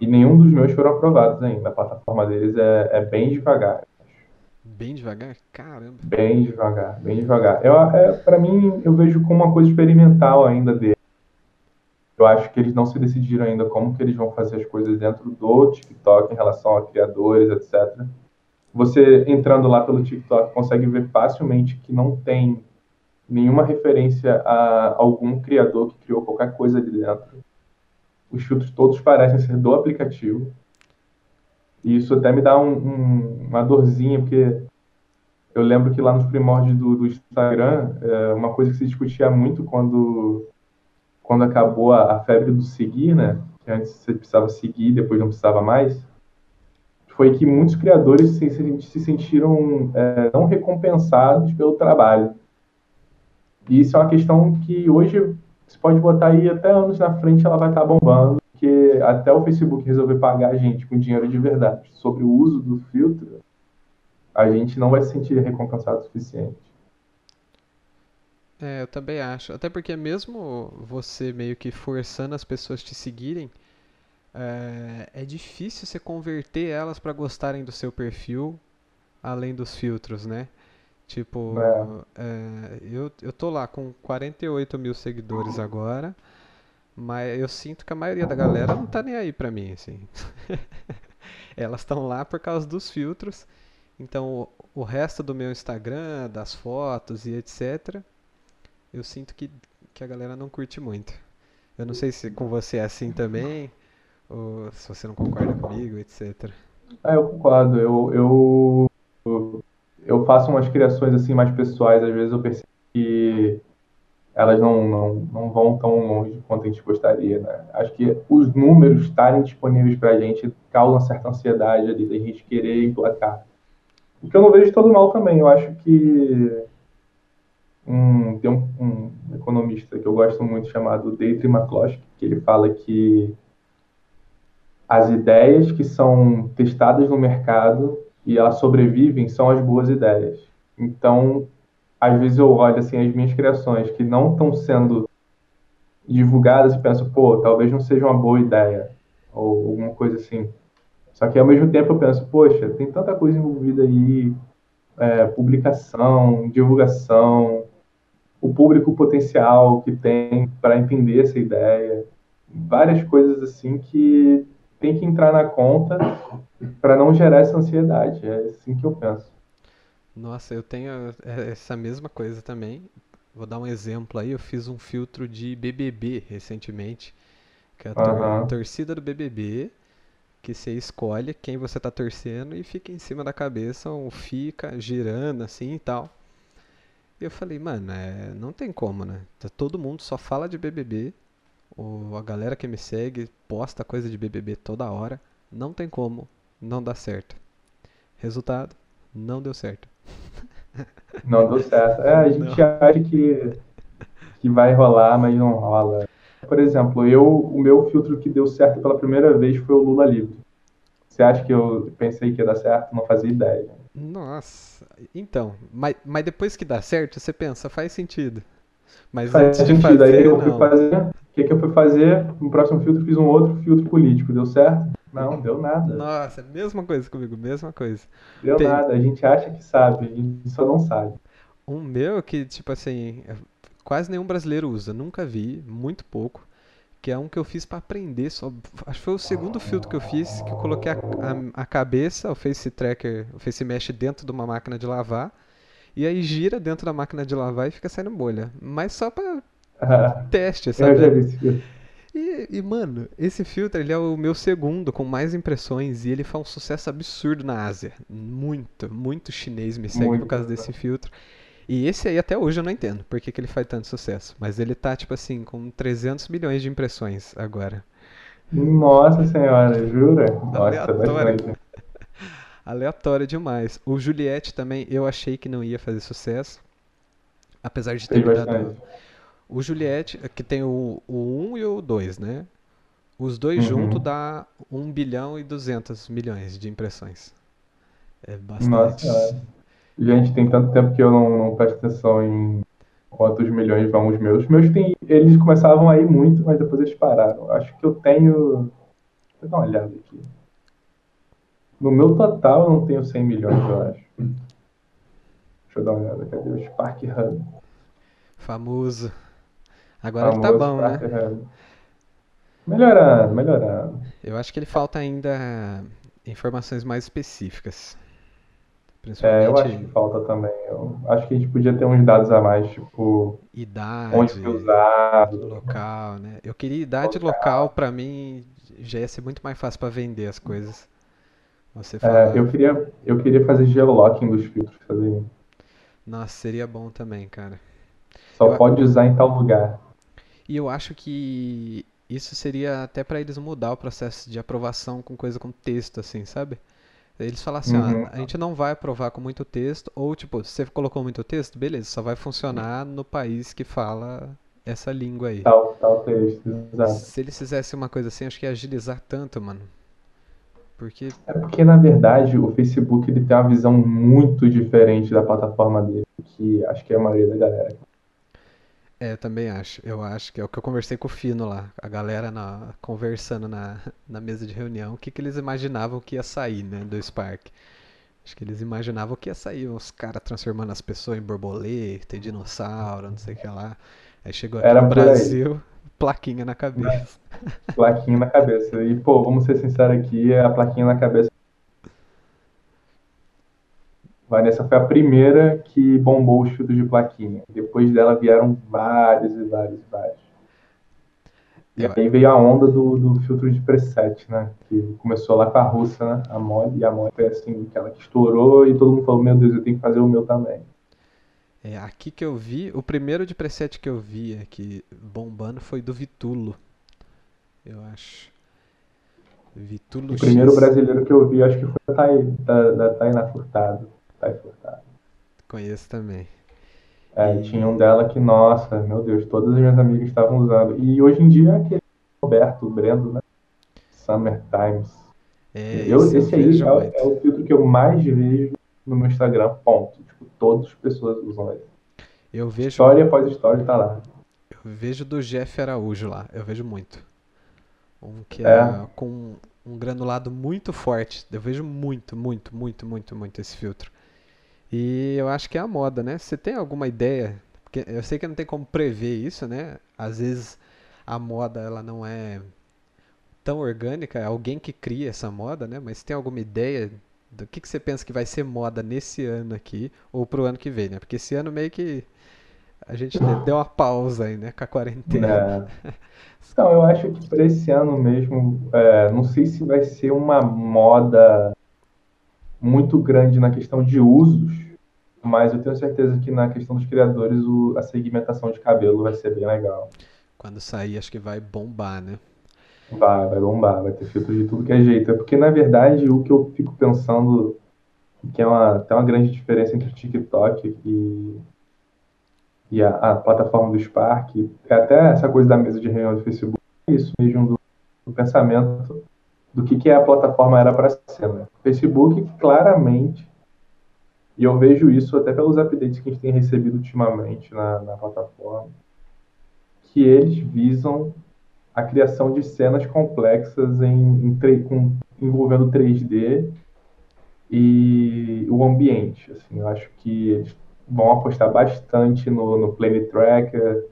E nenhum dos meus foram aprovados ainda. A plataforma deles é, é bem devagar. Bem devagar? Caramba. Bem devagar, bem devagar. Eu, é, para mim, eu vejo como uma coisa experimental ainda dele. Eu acho que eles não se decidiram ainda como que eles vão fazer as coisas dentro do TikTok em relação a criadores, etc. Você entrando lá pelo TikTok consegue ver facilmente que não tem nenhuma referência a algum criador que criou qualquer coisa ali dentro. Os filtros todos parecem ser do aplicativo. E isso até me dá um, um, uma dorzinha, porque eu lembro que lá nos primórdios do, do Instagram, é, uma coisa que se discutia muito quando, quando acabou a, a, febre do seguir, né? Que antes você precisava seguir, depois não precisava mais. Foi que muitos criadores se, se sentiram é, não recompensados pelo trabalho. E isso é uma questão que hoje você pode botar aí até anos na frente ela vai estar bombando, porque até o Facebook resolver pagar a gente com dinheiro de verdade sobre o uso do filtro, a gente não vai se sentir recompensado o suficiente. É, eu também acho. Até porque mesmo você meio que forçando as pessoas te seguirem, é, é difícil você converter elas para gostarem do seu perfil, além dos filtros, né? Tipo, é. É, eu, eu tô lá com 48 mil seguidores agora, mas eu sinto que a maioria da galera não tá nem aí pra mim, assim. Elas estão lá por causa dos filtros. Então, o, o resto do meu Instagram, das fotos e etc., eu sinto que, que a galera não curte muito. Eu não sei se com você é assim também, ou se você não concorda comigo, etc. É, eu concordo. Eu, eu, eu faço umas criações assim mais pessoais, às vezes eu percebo que elas não, não, não vão tão longe quanto a gente gostaria, né? Acho que os números estarem disponíveis para a gente causam certa ansiedade ali, da gente querer emplacar. O que eu não vejo todo mal também, eu acho que um, tem um, um, economista que eu gosto muito chamado Deirdre McCloskey, que ele fala que as ideias que são testadas no mercado e elas sobrevivem são as boas ideias. Então, às vezes eu olho assim as minhas criações que não estão sendo divulgadas e penso, pô, talvez não seja uma boa ideia ou alguma coisa assim. Só que ao mesmo tempo eu penso, poxa, tem tanta coisa envolvida aí, é, publicação, divulgação, o público potencial que tem para entender essa ideia, várias coisas assim que tem que entrar na conta para não gerar essa ansiedade. É assim que eu penso. Nossa, eu tenho é, essa mesma coisa também. Vou dar um exemplo aí. Eu fiz um filtro de BBB recentemente, que é a, uhum. torcida do BBB, que você escolhe quem você tá torcendo e fica em cima da cabeça, ou fica girando assim e tal. E eu falei, mano, é, não tem como, né? Tá, todo mundo só fala de BBB. Ou a galera que me segue posta coisa de BBB toda hora. Não tem como não dar certo. Resultado, não deu certo. Não deu certo. É, a gente não. acha que, que vai rolar, mas não rola. Por exemplo, eu, o meu filtro que deu certo pela primeira vez foi o Lula livre. Você acha que eu pensei que ia dar certo? Não fazia ideia. Nossa, então, mas, mas depois que dá certo, você pensa, faz sentido. Mas faz antes sentido. de fazer, Aí eu fui fazer, o que, que eu fui fazer? No próximo filtro fiz um outro filtro político, deu certo? Não, deu nada. Nossa, mesma coisa comigo, mesma coisa. Deu Tem... nada, a gente acha que sabe, a gente só não sabe. Um meu que, tipo assim, quase nenhum brasileiro usa, nunca vi, muito pouco, que é um que eu fiz para aprender, só, acho que foi o segundo filtro que eu fiz, que eu coloquei a, a, a cabeça, o face tracker, o face mesh dentro de uma máquina de lavar, e aí gira dentro da máquina de lavar e fica saindo bolha. Mas só pra ah, teste, sabe? Eu já vi esse e, e, mano, esse filtro ele é o meu segundo com mais impressões e ele faz um sucesso absurdo na Ásia. Muito, muito chinês me segue muito, por causa desse filtro. E esse aí até hoje eu não entendo por que, que ele faz tanto sucesso. Mas ele tá, tipo assim, com 300 milhões de impressões agora. Nossa senhora, jura? Nossa, Aleatório. Aleatório demais. O Juliette também eu achei que não ia fazer sucesso. Apesar de ter me dado o Juliette, que tem o, o 1 e o 2, né? Os dois uhum. juntos dá 1 bilhão e 200 milhões de impressões. É bastante. Nossa, gente, tem tanto tempo que eu não, não presto atenção em quantos milhões vão os meus. Os meus tem, eles começavam a ir muito, mas depois eles pararam. Acho que eu tenho. Deixa eu dar uma olhada aqui. No meu total eu não tenho 100 milhões, eu acho. Deixa eu dar uma olhada. Cadê o Spark Hub? Famoso. Agora ele tá bom, né? Melhorando, melhorando. Eu acho que ele falta ainda informações mais específicas. É, eu acho que falta também. Eu acho que a gente podia ter uns dados a mais, tipo. Idade. Onde foi usado. Local, né? Eu queria idade local, local para mim já ia ser muito mais fácil para vender as coisas. Você É, eu queria, eu queria fazer geolocking dos filtros, fazer. Nossa, seria bom também, cara. Só eu... pode usar em tal lugar. E eu acho que isso seria até para eles mudar o processo de aprovação com coisa com texto, assim, sabe? Eles falam assim, uhum. ah, a gente não vai aprovar com muito texto, ou tipo, se você colocou muito texto, beleza, só vai funcionar no país que fala essa língua aí. Tal, tal texto, exato. Se eles fizessem uma coisa assim, acho que ia agilizar tanto, mano. Porque... É porque, na verdade, o Facebook ele tem uma visão muito diferente da plataforma dele, que acho que é a maioria da galera. É, eu também acho. Eu acho que é o que eu conversei com o Fino lá, a galera na, conversando na, na mesa de reunião, o que, que eles imaginavam que ia sair, né, do Spark. Acho que eles imaginavam que ia sair os caras transformando as pessoas em borboleta, dinossauro, não sei o que lá. Aí chegou aqui Era no Brasil, plaquinha na cabeça. Plaquinha na cabeça. E, pô, vamos ser sinceros aqui, a plaquinha na cabeça. Vanessa foi a primeira que bombou os filtros de plaquinha. Depois dela vieram vários e vários e vários. E aí veio a onda do, do filtro de preset, né? Que começou lá com a russa, né? A mod, e a mod foi assim, aquela que estourou e todo mundo falou, meu Deus, eu tenho que fazer o meu também. É, aqui que eu vi, o primeiro de preset que eu vi aqui bombando foi do Vitulo. Eu acho. Vitulo O primeiro X. brasileiro que eu vi, acho que foi da, da, da Tainá Furtado. Thay Furtado. Conheço também. É, e... tinha um dela que, nossa, meu Deus, todas as minhas amigas estavam usando. E hoje em dia é aquele Roberto, o Brendo, né? Summer Times. É, eu, esse aí é, é, o filtro que eu mais vejo no meu Instagram, ponto todas as pessoas usam ele. Eu vejo. História após história tá lá. Eu vejo do Jeff Araújo lá, eu vejo muito. Um que é, é com um granulado muito forte. Eu vejo muito, muito, muito, muito, muito esse filtro. E eu acho que é a moda, né? Você tem alguma ideia? Porque eu sei que não tem como prever isso, né? Às vezes a moda ela não é tão orgânica, é alguém que cria essa moda, né? Mas tem alguma ideia do que, que você pensa que vai ser moda nesse ano aqui ou pro ano que vem, né? Porque esse ano meio que a gente deu uma pausa aí, né? Com a quarentena. Então, eu acho que para esse ano mesmo, é, não sei se vai ser uma moda muito grande na questão de usos, mas eu tenho certeza que na questão dos criadores o, a segmentação de cabelo vai ser bem legal. Quando sair, acho que vai bombar, né? Vai, vai bombar, vai ter filtro de tudo que é jeito. É porque, na verdade, o que eu fico pensando, que é uma, tem uma grande diferença entre o TikTok e, e a, a, plataforma do Spark, é até essa coisa da mesa de reunião do Facebook, é isso mesmo do, do pensamento do que, que a plataforma era para ser. Né? Facebook, claramente, e eu vejo isso até pelos updates que a gente tem recebido ultimamente na, na plataforma, que eles visam a criação de cenas complexas em, em com, envolvendo 3D e o ambiente. Assim, eu acho que eles vão apostar bastante no, no Plane Tracker,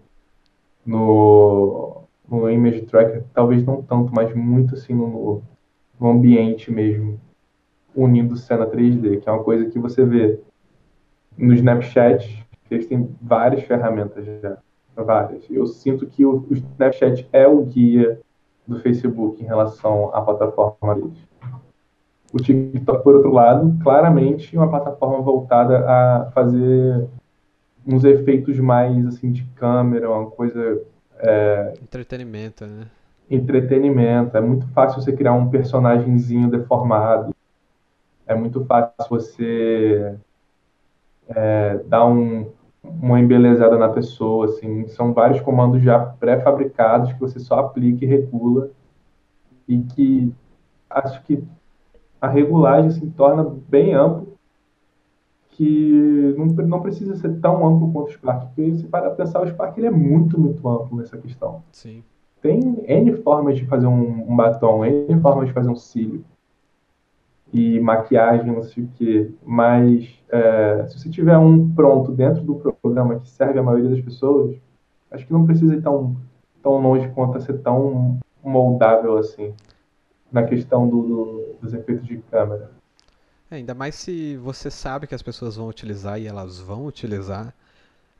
no, no Image Tracker, talvez não tanto, mas muito assim no, no ambiente mesmo, unindo cena 3D, que é uma coisa que você vê no Snapchat, eles têm várias ferramentas já várias. Eu sinto que o, o Snapchat é o guia do Facebook em relação à plataforma deles. O TikTok, por outro lado, claramente uma plataforma voltada a fazer uns efeitos mais assim de câmera, uma coisa é, entretenimento, né? Entretenimento. É muito fácil você criar um personagemzinho deformado. É muito fácil você é, dar um, uma embelezada na pessoa, assim, são vários comandos já pré-fabricados que você só aplica e regula e que acho que a regulagem se assim, torna bem amplo que não, não precisa ser tão amplo quanto o Spark, porque se para pensar, o Spark ele é muito, muito amplo nessa questão. Sim. Tem N formas de fazer um, um batom, N formas de fazer um cílio e maquiagem, não sei o quê. Mas é, se você tiver um pronto dentro do programa que serve a maioria das pessoas, acho que não precisa ir tão, tão longe quanto a ser tão moldável assim, na questão do, do, dos efeitos de câmera. É, ainda mais se você sabe que as pessoas vão utilizar e elas vão utilizar.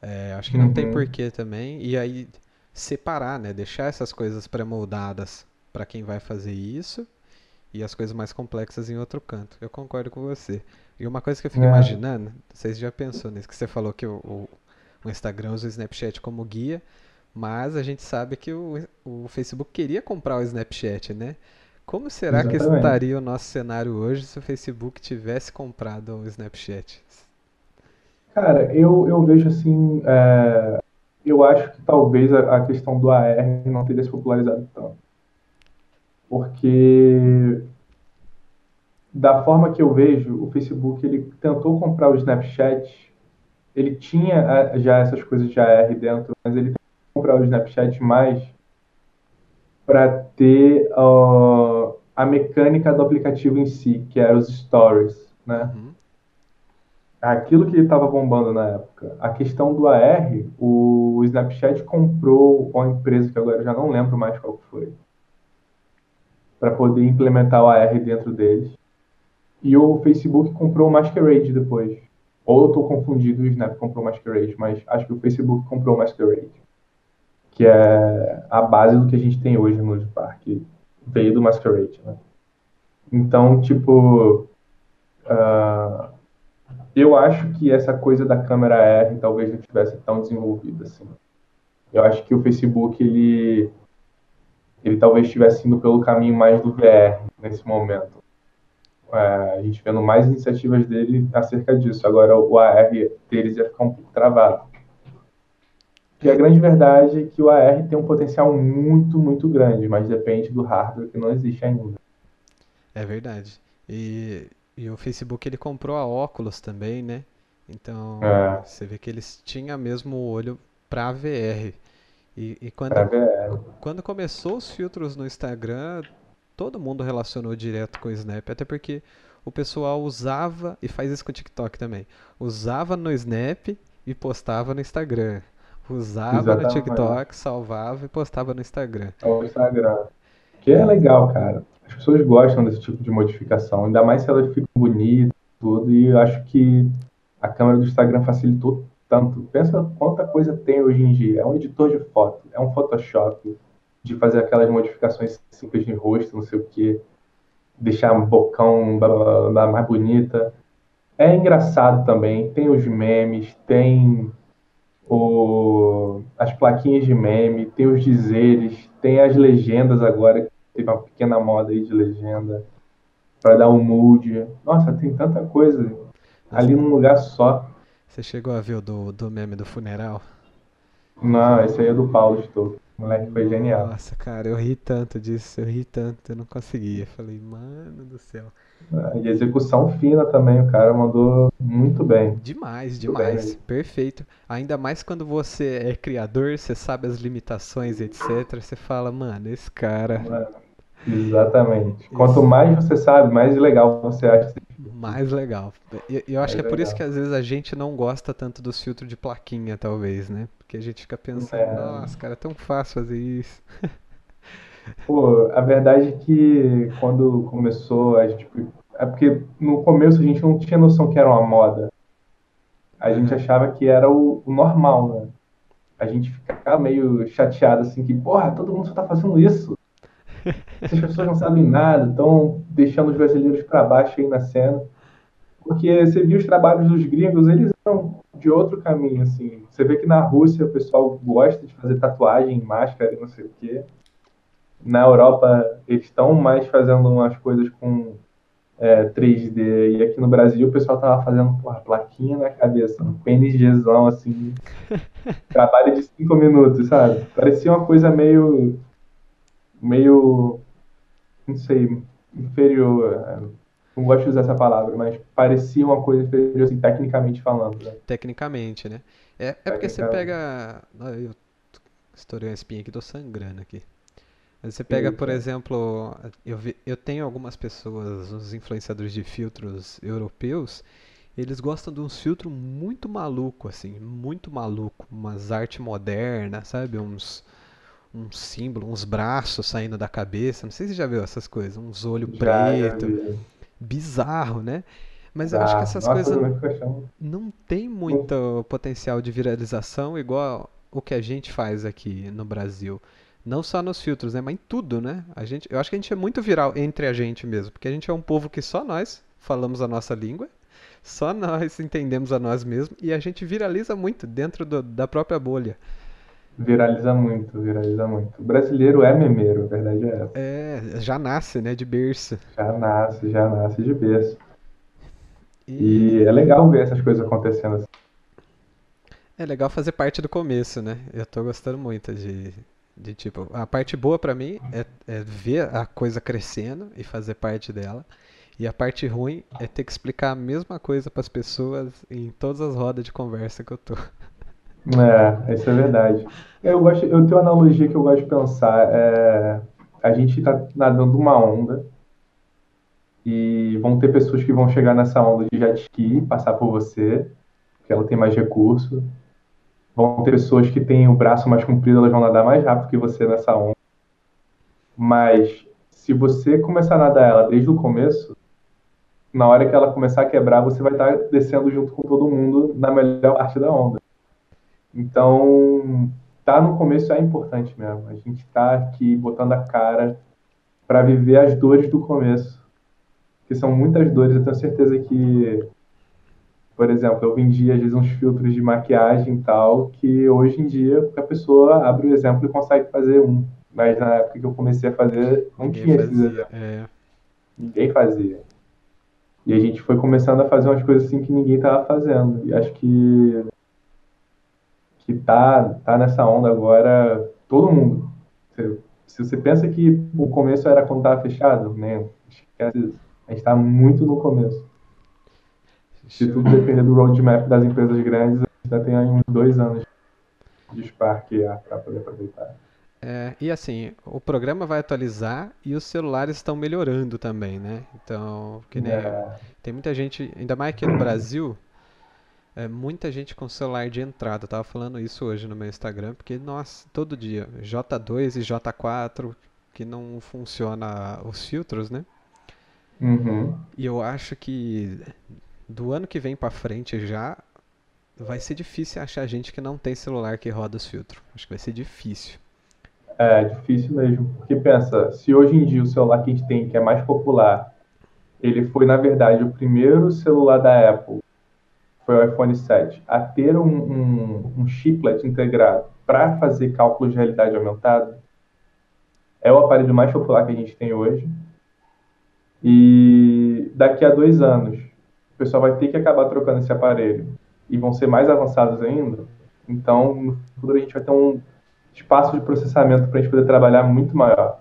É, acho que não tem Uhum. porquê também. E aí separar, né? Deixar essas coisas pré-moldadas para quem vai fazer isso e as coisas mais complexas em outro canto. Eu concordo com você. E uma coisa que eu fico É, imaginando, vocês já pensou nisso, que você falou que o, o, o Instagram usa o Snapchat como guia, mas a gente sabe que o, o Facebook queria comprar o Snapchat, né? Como será que exatamente. estaria o nosso cenário hoje se o Facebook tivesse comprado o Snapchat? Cara, eu, eu vejo assim, é, eu acho que talvez a, a questão do AR não teria se popularizado tanto. Porque da forma que eu vejo, o Facebook ele tentou comprar o Snapchat, ele tinha ah, já essas coisas de AR dentro, mas ele tentou comprar o Snapchat mais para ter ó, a mecânica do aplicativo em si, que era os stories, né? Uhum, Aquilo que estava bombando na época. A questão do AR, o Snapchat comprou uma empresa que agora eu já não lembro mais qual foi, para poder implementar o AR dentro deles. E o Facebook comprou o Masquerade depois. Ou eu estou confundido, o Snap comprou o Masquerade, mas acho que o Facebook comprou o Masquerade, que é a base do que a gente tem hoje no Nude Park. Veio do Masquerade, né? Então, tipo, ah, eu acho que essa coisa da câmera R talvez não tivesse tão desenvolvida assim. Eu acho que o Facebook ele ele talvez estivesse indo pelo caminho mais do VR nesse momento. É, a gente vendo mais iniciativas dele acerca disso. Agora o AR deles ia ficar um pouco travado. E a grande verdade é que o AR tem um potencial muito, muito grande, mas depende do hardware que não existe ainda. é verdade. E, e o Facebook ele comprou a Oculus também, né? Então É, você vê que eles tinham mesmo o olho para VR. E, e quando, VR. quando começou os filtros no Instagram, todo mundo relacionou direto com o Snap, até porque o pessoal usava, e faz isso com o TikTok também, usava no Snap e postava no Instagram. Usava no Exatamente. TikTok, salvava e postava no Instagram. É o Instagram. Que é legal, cara. As pessoas gostam desse tipo de modificação, ainda mais se elas ficam bonitas, tudo, e eu acho que a câmera do Instagram facilitou tanto. Pensa quanta coisa tem hoje em dia. É um editor de foto, é um Photoshop, de fazer aquelas modificações simples de rosto, não sei o quê, deixar um bocão blá, blá, blá, mais bonita. É engraçado também, tem os memes, tem o, as plaquinhas de meme, tem os dizeres, tem as legendas agora, que teve uma pequena moda aí de legenda, para dar um mood. Nossa, tem tanta coisa ali num lugar só. você chegou a ver o do, do meme do funeral? Não, esse aí é do Paulo Stouff. O moleque foi genial. Nossa, cara, eu ri tanto disso, eu ri tanto, eu não conseguia. Falei, mano do céu. E execução fina também, o cara mandou muito bem. Demais, Muito bem demais, mesmo. perfeito. Ainda mais quando você é criador, você sabe as limitações, etc. Você fala, mano, esse cara, Mano, Exatamente. Quanto esse mais você sabe, mais legal você acha mais legal. E eu acho que Mais é por isso que legal. às vezes a gente não gosta tanto dos filtros de plaquinha, talvez, né? Porque a gente fica pensando, É, nossa, cara, é tão fácil fazer isso. Pô, a verdade é que quando começou, a gente. É porque no começo a gente não tinha noção que era uma moda. A gente Aham. achava que era o, o normal, né? A gente ficava meio chateado assim, que, porra, todo mundo só tá fazendo isso. Essas pessoas não sabem nada, estão deixando os brasileiros pra baixo aí na cena. Porque você viu os trabalhos dos gringos, eles de outro caminho, assim. Você vê que na Rússia o pessoal gosta de fazer tatuagem, máscara e não sei o quê. Na Europa eles estão mais fazendo umas coisas com é, 3D. E aqui no Brasil o pessoal tava fazendo, porra, plaquinha na cabeça, um PNGzão, assim, trabalho de 5 minutos, sabe? Parecia uma coisa meio, meio, não sei, inferior. Não gosto de usar essa palavra, mas parecia uma coisa inferior, assim, tecnicamente falando, né? Tecnicamente, né? É, é porque você pega. Eu estourei uma espinha aqui, tô sangrando aqui. Mas você pega, por exemplo, eu, vi- eu tenho algumas pessoas, uns influenciadores de filtros europeus, eles gostam de uns filtros muito maluco, assim, muito maluco, umas arte moderna, sabe? Uns, uns símbolos, uns braços saindo da cabeça, não sei se você já viu essas coisas, uns olhos Já, já preto. Bizarro, né? Mas eu acho que essas Nossa, coisas não tem muito potencial de viralização igual o que a gente faz aqui no Brasil. Não só nos filtros, né? Mas em tudo, né? A gente, eu acho que a gente é muito viral entre a gente mesmo, porque a gente é um povo que só nós falamos a nossa língua, só nós entendemos a nós mesmos e a gente viraliza muito dentro do- da própria bolha. Viraliza muito, viraliza muito. O brasileiro é memeiro, a verdade é essa. É, já nasce, né, de berço. Já nasce, já nasce de berço. E E é legal ver essas coisas acontecendo assim. é legal fazer parte do começo, né? Eu tô gostando muito de, de tipo, a parte boa pra mim é, é ver a coisa crescendo e fazer parte dela. E a parte ruim é ter que explicar a mesma coisa pras pessoas em todas as rodas de conversa que eu tô. É, isso é verdade. Eu gosto, eu tenho uma analogia que eu gosto de pensar. É, a gente está nadando uma onda e vão ter pessoas que vão chegar nessa onda de jet ski, passar por você, porque ela tem mais recurso. Vão ter pessoas que têm o braço mais comprido, elas vão nadar mais rápido que você nessa onda. Mas se você começar a nadar ela desde o começo, na hora que ela começar a quebrar, você vai estar descendo junto com todo mundo na melhor parte da onda. Então, tá no começo é importante mesmo. A gente tá aqui botando a cara para viver as dores do começo, que são muitas dores. Eu tenho certeza que, por exemplo, eu vendia às vezes uns filtros de maquiagem e tal, que hoje em dia a pessoa abre o exemplo e consegue fazer um. Mas na época que eu comecei a fazer, não Ninguém tinha fazia. É, Ninguém fazia. E a gente foi começando a fazer umas coisas assim que ninguém tava fazendo. E acho que que tá, tá nessa onda agora todo mundo. Se, se você pensa que o começo era quando tava fechado, né? Esquece isso. A gente tá muito no começo. Se tudo depender do roadmap das empresas grandes, a gente ainda tem aí uns dois anos de Spark para poder aproveitar. É, e assim, o programa vai atualizar e os celulares estão melhorando também, né? Então, que nem É, tem muita gente, ainda mais aqui no Brasil, é, muita gente com celular de entrada. Eu tava falando isso hoje no meu Instagram, porque, nossa, todo dia, J2 e J4, que não funciona os filtros, né? uhum. E eu acho que do ano que vem pra frente já vai ser difícil achar gente que não tem celular que roda os filtros. Acho que vai ser difícil. É difícil mesmo, porque pensa, se hoje em dia o celular que a gente tem, que é mais popular, ele foi, na verdade, o primeiro celular da Apple, foi o iPhone 7, a ter um, um, um chiplet integrado para fazer cálculos de realidade aumentada, é o aparelho mais popular que a gente tem hoje. E daqui a dois anos, o pessoal vai ter que acabar trocando esse aparelho e vão ser mais avançados ainda. Então, no futuro, a gente vai ter um espaço de processamento para a gente poder trabalhar muito maior.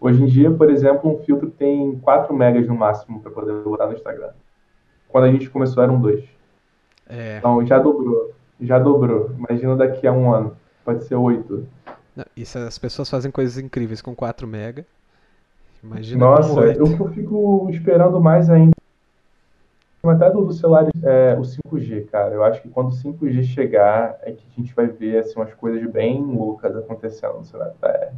Hoje em dia, por exemplo, um filtro tem 4 megas no máximo para poder botar no Instagram. Quando a gente começou eram 2. É, Então já dobrou. Já dobrou. Imagina daqui a um ano. Pode ser 8. não, e se as pessoas fazem coisas incríveis com 4 mega, imagina Nossa, 8. eu fico esperando mais ainda. Até do, do celular é, o 5G, cara. Eu acho que quando o 5G chegar, é que a gente vai ver assim, umas coisas bem loucas acontecendo no celular. É,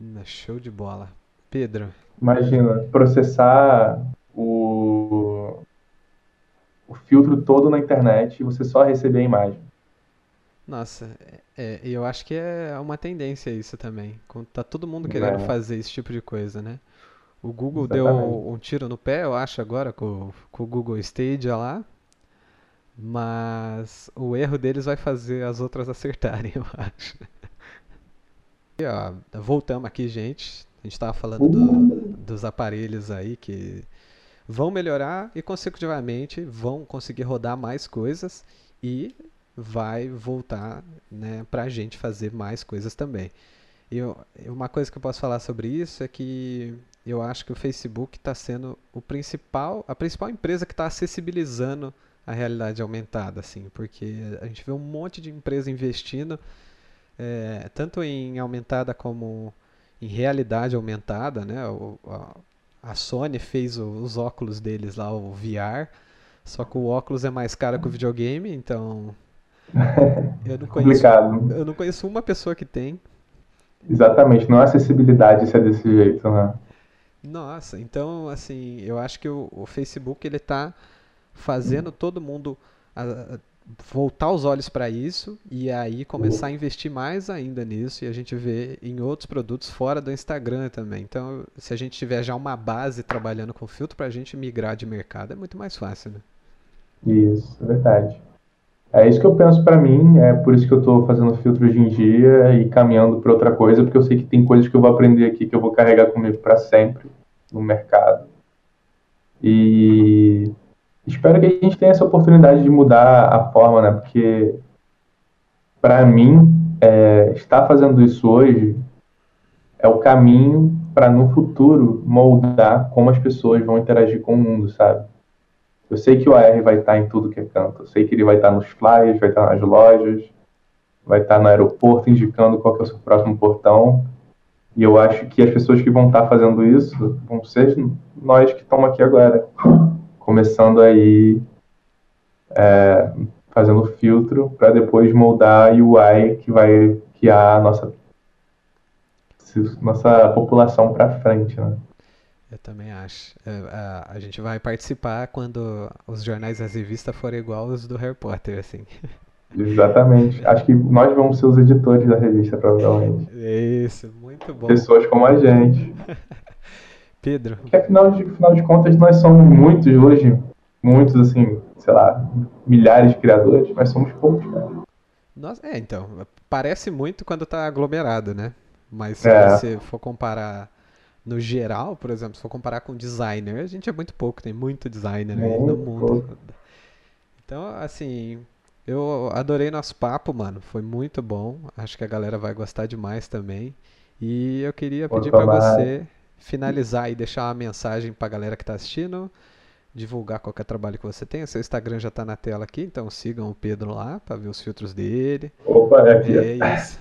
Hum, Show de bola. Pedro, Imagina, processar o, o filtro todo na internet e você só receber a imagem. nossa, é, é, eu acho que é uma tendência isso também. Tá todo mundo querendo É, fazer esse tipo de coisa, né? O Google deu exatamente. um tiro no pé, eu acho, agora com, com o Google Stadia lá, mas o erro deles vai fazer as outras acertarem, eu acho. E, ó, voltamos aqui, gente. A gente estava falando do- Uh, dos aparelhos aí que vão melhorar e consecutivamente vão conseguir rodar mais coisas e vai voltar, né, pra gente fazer mais coisas também. E uma coisa que eu posso falar sobre isso é que eu acho que o Facebook está sendo o principal, a principal empresa que está acessibilizando a realidade aumentada, assim, porque a gente vê um monte de empresa investindo é, tanto em aumentada como em realidade aumentada, né? O- a, a Sony fez o- os óculos deles lá, o VR, só que o óculos é mais caro que o videogame, então eu não conheço, complicado. eu não conheço uma pessoa que tem. Exatamente, não é acessibilidade se é desse jeito, né? Nossa, então assim, eu acho que o, o Facebook ele tá fazendo todo mundo a, a, voltar os olhos para isso e aí começar a investir mais ainda nisso e a gente vê em outros produtos fora do Instagram também. Então, se a gente tiver já uma base trabalhando com filtro para a gente migrar de mercado é muito mais fácil, né? Isso, é verdade. É isso que eu penso para mim, é por isso que eu estou fazendo filtro hoje em dia e caminhando para outra coisa, porque eu sei que tem coisas que eu vou aprender aqui que eu vou carregar comigo para sempre no mercado. E espero que a gente tenha essa oportunidade de mudar a forma, né? Porque para mim, é, estar fazendo isso hoje é o caminho para no futuro moldar como as pessoas vão interagir com o mundo, sabe? Eu sei que o AR vai estar em tudo que é canto. Eu sei que ele vai estar nos flyers, vai estar nas lojas, vai estar no aeroporto indicando qual é o seu próximo portão. E eu acho que as pessoas que vão estar fazendo isso vão ser nós que estamos aqui agora. Começando aí é, fazendo filtro para depois moldar a UI que vai guiar a nossa, nossa população para frente, né? Eu também acho. É, a, a, gente vai participar quando os jornais e as revistas forem igual os do Harry Potter, assim. Exatamente. Acho que nós vamos ser os editores da revista, provavelmente. Isso, muito bom. Pessoas como a gente. Pedro. Porque afinal de, afinal de contas nós somos muitos hoje, muitos assim, sei lá, milhares de criadores, mas somos poucos, cara. Nossa, é, então, parece muito quando tá aglomerado, né? Mas se É. você for comparar no geral, por exemplo, se for comparar com designer, a gente é muito pouco, tem muito designer aí no Muito mundo. pouco. Então, assim, eu adorei nosso papo, mano. Foi muito bom. Acho que a galera vai gostar demais também. E eu queria pedir tomara. você finalizar e deixar uma mensagem pra galera que tá assistindo, divulgar qualquer trabalho que você tenha. Seu Instagram já tá na tela aqui, então sigam o Pedro lá pra ver os filtros dele. Opa, é aqui. É isso.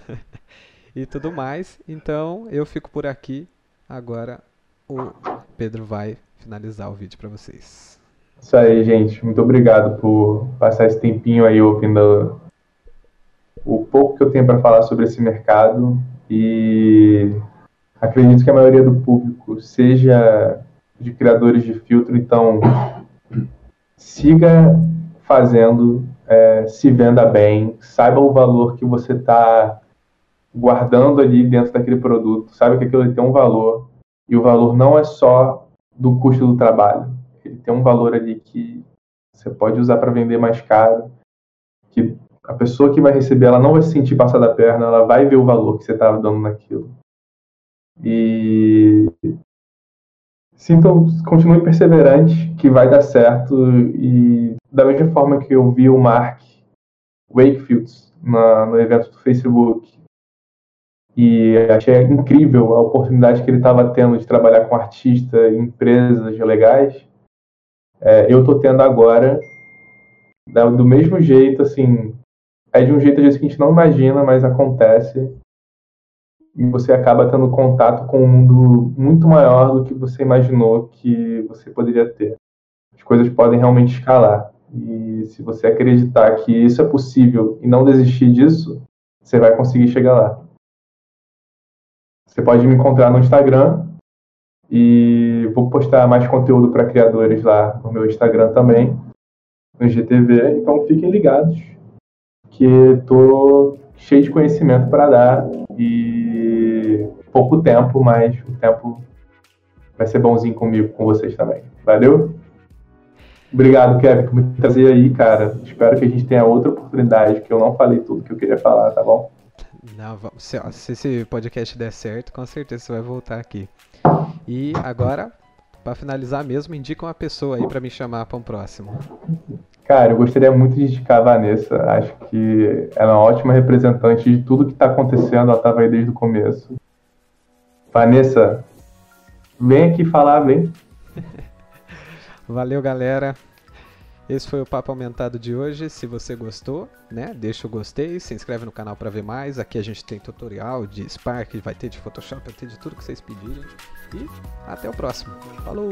E tudo mais. Então, eu fico por aqui. Agora o Pedro vai finalizar o vídeo pra vocês. Isso aí, gente. Muito obrigado por passar esse tempinho aí ouvindo o pouco que eu tenho para falar sobre esse mercado. E acredito que a maioria do público seja de criadores de filtro, então siga fazendo, é, se venda bem, saiba o valor que você está guardando ali dentro daquele produto, saiba que aquilo tem um valor, e o valor não é só do custo do trabalho ele tem um valor ali que você pode usar para vender mais caro, que a pessoa que vai receber ela não vai se sentir passada a perna, ela vai ver o valor que você estava dando naquilo. E sintam, continue perseverante, que vai dar certo. E da mesma forma que eu vi o Mark Wakefield na, no evento do Facebook e achei incrível a oportunidade que ele estava tendo de trabalhar com artistas, empresas legais, é, eu tô tendo agora do mesmo jeito, assim, é de um jeito que a gente não imagina, mas acontece. E você acaba tendo contato com um mundo muito maior do que você imaginou que você poderia ter. As coisas podem realmente escalar. E se você acreditar que isso é possível e não desistir disso, você vai conseguir chegar lá. Você pode me encontrar no Instagram, e vou postar mais conteúdo para criadores lá no meu Instagram também, no GTV. Então fiquem ligados, que tô cheio de conhecimento para dar e pouco tempo, mas o tempo vai ser bonzinho comigo, com vocês também. Valeu? Obrigado, Kevin, por me trazer aí, cara. Espero que a gente tenha outra oportunidade, que eu não falei tudo que eu queria falar, tá bom? Não, se, se esse podcast der certo, com certeza você vai voltar aqui. E agora, pra finalizar mesmo, indica uma pessoa aí pra me chamar pra um próximo. Cara, eu gostaria muito de indicar a Vanessa. Acho que ela é uma ótima representante de tudo que está acontecendo. Ela estava aí desde o começo. Vanessa, vem aqui falar, vem. Valeu, galera. Esse foi o Papo Aumentado de hoje. Se você gostou, né, deixa o gostei, se inscreve no canal pra ver mais. Aqui a gente tem tutorial de Spark, vai ter de Photoshop, vai ter de tudo que vocês pedirem. E até o próximo. Falou!